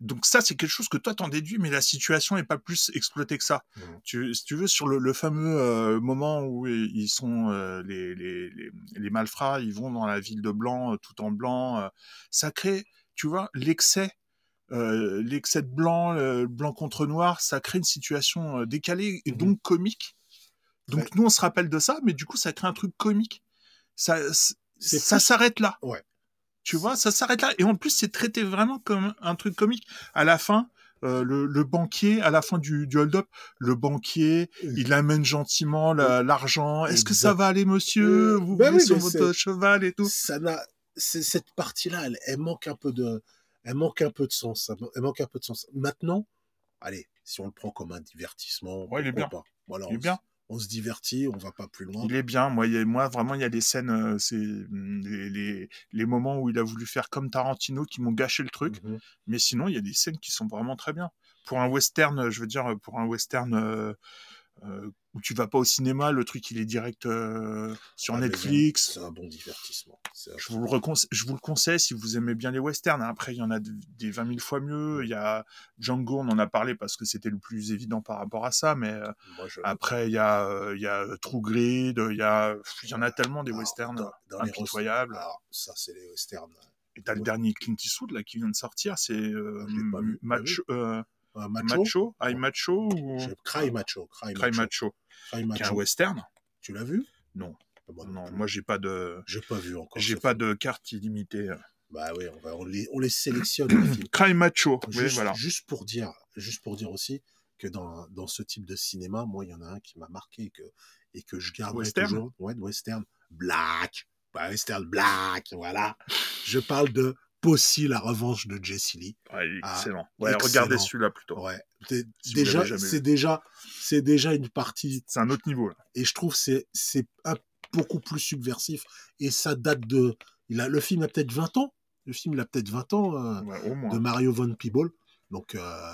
Donc ça, c'est quelque chose que toi t'en déduis, mais la situation est pas plus exploitée que ça. Mhm. Tu, si tu veux, sur le, le fameux euh, moment où ils sont euh, les, les, les, les malfrats, ils vont dans la ville de blanc, euh, tout en blanc, euh, ça crée, tu vois, l'excès. euh, l'excès de blanc, blanc contre noir, ça crée une situation décalée et Mhm. donc comique. Donc Ouais. nous on se rappelle de ça, mais du coup ça crée un truc comique. Ça, ça s'arrête là. Ouais. Tu vois, ça s'arrête là. Et en plus, c'est traité vraiment comme un truc comique. À la fin, euh, le, le banquier, à la fin du, du hold-up, le banquier, il amène gentiment la- l'argent. Est-ce que ça va aller, monsieur? Euh, Vous ben oui, sur votre cheval et tout. ça n'a cette partie-là, elle, elle manque un peu de, elle manque un peu de sens. Elle manque un peu de sens. Maintenant, allez, si on le prend comme un divertissement, Ouais, il est bien. pas? Voilà, Il est bien. On se divertit, on va pas plus loin. Il est bien. Moi, il y a- moi vraiment, il y a des scènes, euh, c'est mm, les, les, les moments où il a voulu faire comme Tarantino qui m'ont gâché le truc. Mhm. Mais sinon, il y a des scènes qui sont vraiment très bien. Pour un western, euh, je veux dire, pour un western euh, où tu vas pas au cinéma, le truc il est direct euh, sur Ah, Netflix. C'est un bon divertissement. Un- Je vous, le reconse- je vous le conseille si vous aimez bien les westerns. Après, il y en a de- des 20 000 fois mieux. Il y a Django, on en a parlé parce que c'était le plus évident par rapport à ça. Mais euh, Moi, je- après, il y a, euh, il y a True Grit, il y, a, il y en a tellement des Alors, westerns dans- dans les impitoyables. Alors, ça, c'est les westerns. Et t'as le dernier Clint Eastwood là, qui vient de sortir. C'est euh, Je Macho, euh, macho. Macho, I Macho ou Cry Macho. Cry, Cry Macho. Macho, Cry qui est un Macho. western. Tu l'as vu? Non. Moi Non, plus. moi j'ai pas de, J'ai pas vu encore. j'ai pas de carte illimitée. Bah oui, on, va, on, les, on les sélectionne. les. Cry Macho, oui, Juste, voilà. juste pour dire, juste pour dire aussi que dans, dans ce type de cinéma, moi, il y en a un qui m'a marqué et que, et que je Western toujours. Ouais, de western. Black. Bah, western black, voilà. Je parle de Possy, la revanche de Jesse Lee. Ouais, Ah, excellent. Ouais, excellent. regardez celui-là plutôt. Ouais. Si déjà, c'est déjà, c'est déjà une partie, C'est un autre niveau là. et je trouve c'est c'est beaucoup plus subversif et ça date de, il a, le film a peut-être 20 ans. Le film il a peut-être 20 ans. euh, Ouais, au moins. de Mario Von Peebles, donc euh,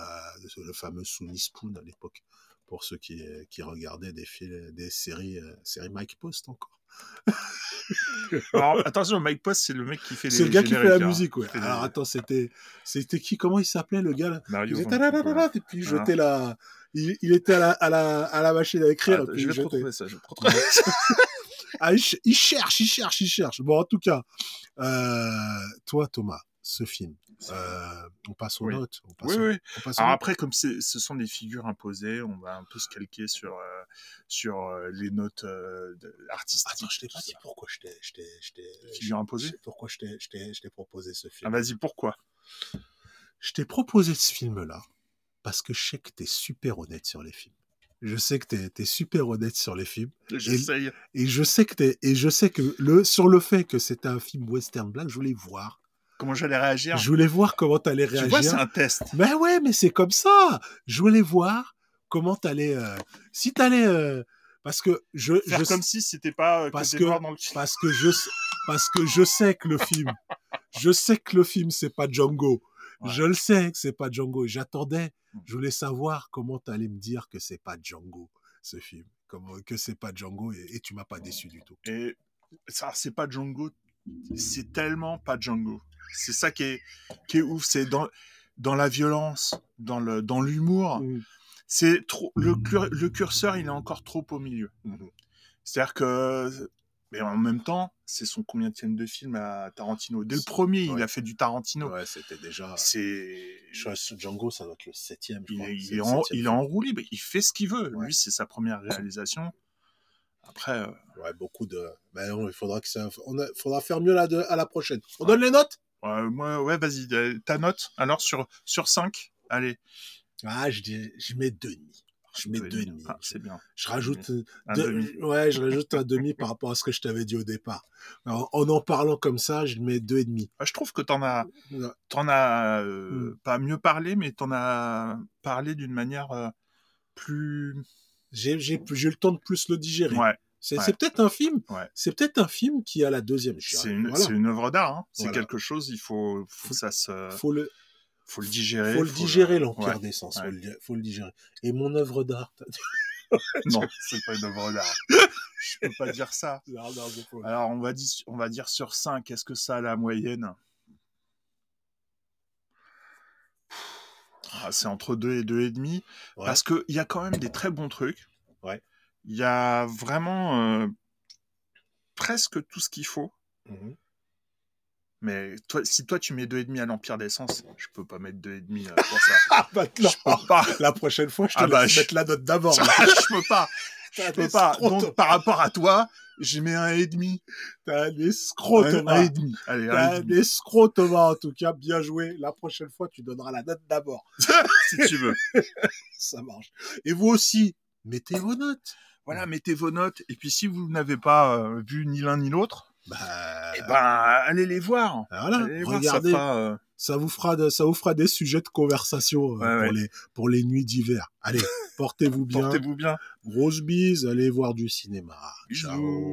le fameux Sunny Spoon à l'époque, pour ceux qui, qui regardaient des, fil- des séries, euh, séries Mike Post encore. Alors, attention, Mike Post, c'est le mec qui fait les C'est le gars qui fait la génériques, hein. musique, ouais. Alors attends, c'était, c'était qui Comment il s'appelait le gars là? Mario Il et puis il jetait la, il, il était à la, à la, à la machine à écrire. Ah, puis je vais retrouver ça. Je vais retrouver ça. Ah, il, ch- il cherche, il cherche, il cherche. Bon, en tout cas, euh, toi, Thomas, ce film, euh, on passe aux Oui. notes. On passe Oui, oui. on passe Alors notes. après, comme ce sont des figures imposées, on va un peu se calquer sur, euh, sur euh, les notes de- artistiques. Attends, je t'ai pas dit pourquoi je t'ai, Pourquoi je t'ai, proposé ce Ah, film. vas-y, pourquoi? Je t'ai proposé ce film-là parce que je sais que t'es super honnête sur les films. Je sais que t'es, t'es super honnête sur les films J'essaye. et je sais que et je sais que le sur le fait que c'était un film western black, je voulais voir. Comment j'allais réagir Je voulais voir comment t'allais Tu vois, c'est réagir. un test. Mais ouais, mais c'est comme ça. Je voulais voir comment t'allais, euh, si t'allais, euh, parce que je, Faire je comme si c'était pas euh, parce que dans le parce que je sais- parce que je sais que le film je sais que le film c'est pas Django Ouais. je le sais que c'est pas Django j'attendais Mm. je voulais savoir comment tu allais me dire que c'est pas Django ce film comment que c'est pas Django et, et tu m'as pas déçu du tout Et ça, c'est pas Django. C'est tellement pas Django. C'est ça qui est, qui est ouf. C'est dans, dans la violence, dans le, dans l'humour. Mm. C'est trop, le, cur- le curseur, il est encore trop au milieu. Mhm. C'est-à-dire que, mais en même temps, c'est son combien de film à Tarantino? Dès le premier, il a fait du Tarantino. ouais c'était déjà C'est, Django ça doit être le septième je il, crois. est, il est le en, septième il est film. en roue libre. Il fait ce qu'il veut. Ouais. Lui, c'est sa première réalisation. Après, euh, ouais beaucoup de mais non, il faudra que ça on a- faudra faire mieux là de- à la prochaine on donne les notes? Ouais, moi, ouais, vas-y, euh, ta note. Alors, sur, sur 5, allez. ah je dis je mets deux et demi je mets deux et demi Ah, c'est bien. Je rajoute euh, Un deux- demi. ouais, je rajoute un demi par rapport à ce que je t'avais dit au départ. Alors, en en parlant comme ça, je mets deux et demi. Ah, je trouve que t'en as, t'en as euh, Mm. pas mieux parlé, mais t'en as parlé d'une manière euh, plus, j'ai eu le temps de plus le digérer. Ouais, C'est ouais. peut-être un film. Ouais. C'est peut-être un film qui a la deuxième. C'est une, Voilà. c'est une œuvre d'art. hein. C'est Voilà. quelque chose, il faut, faut ça se, Faut le, faut le digérer. faut le digérer, le- l'Empire des Sens. Faut, le, faut le digérer. Et mon œuvre d'art. Non, c'est pas une œuvre d'art. Je peux pas dire ça. Alors, on va, dire, on va dire sur 5, est-ce que ça a la moyenne? Ah, C'est entre 2 et 2,5. Ouais. Parce qu'il y a quand même des très bons trucs. Il y a vraiment euh, presque tout ce qu'il faut. Mhm. Mais toi, si toi tu mets 2,5 à l'Empire d'essence, je peux pas mettre 2,5 euh, pour ça. Ah, maintenant, Je peux pas. la prochaine fois, je te Ah bah, je- mettre la note d'abord. je peux pas. Je peux pas. Donc, par rapport à toi, je mets un et demi. T'as un escroc, Thomas. un et demi. Allez, T'as un un escroc, Thomas, en tout cas. Bien joué. La prochaine fois, tu donneras la note d'abord. si tu veux. Ça marche. Et vous aussi, mettez vos notes. Voilà, mettez vos notes. Et puis, si vous n'avez pas euh, vu ni l'un ni l'autre, Bah, eh ben, allez les voir. voilà. Allez les voir, Regardez, ça fera, euh, ça vous fera, de- ça vous fera des sujets de conversation euh, Ouais, pour ouais. les pour les nuits d'hiver. Allez, portez-vous bien. Portez-vous bien. Grosse bise. Allez voir du cinéma. Bisous. Ciao.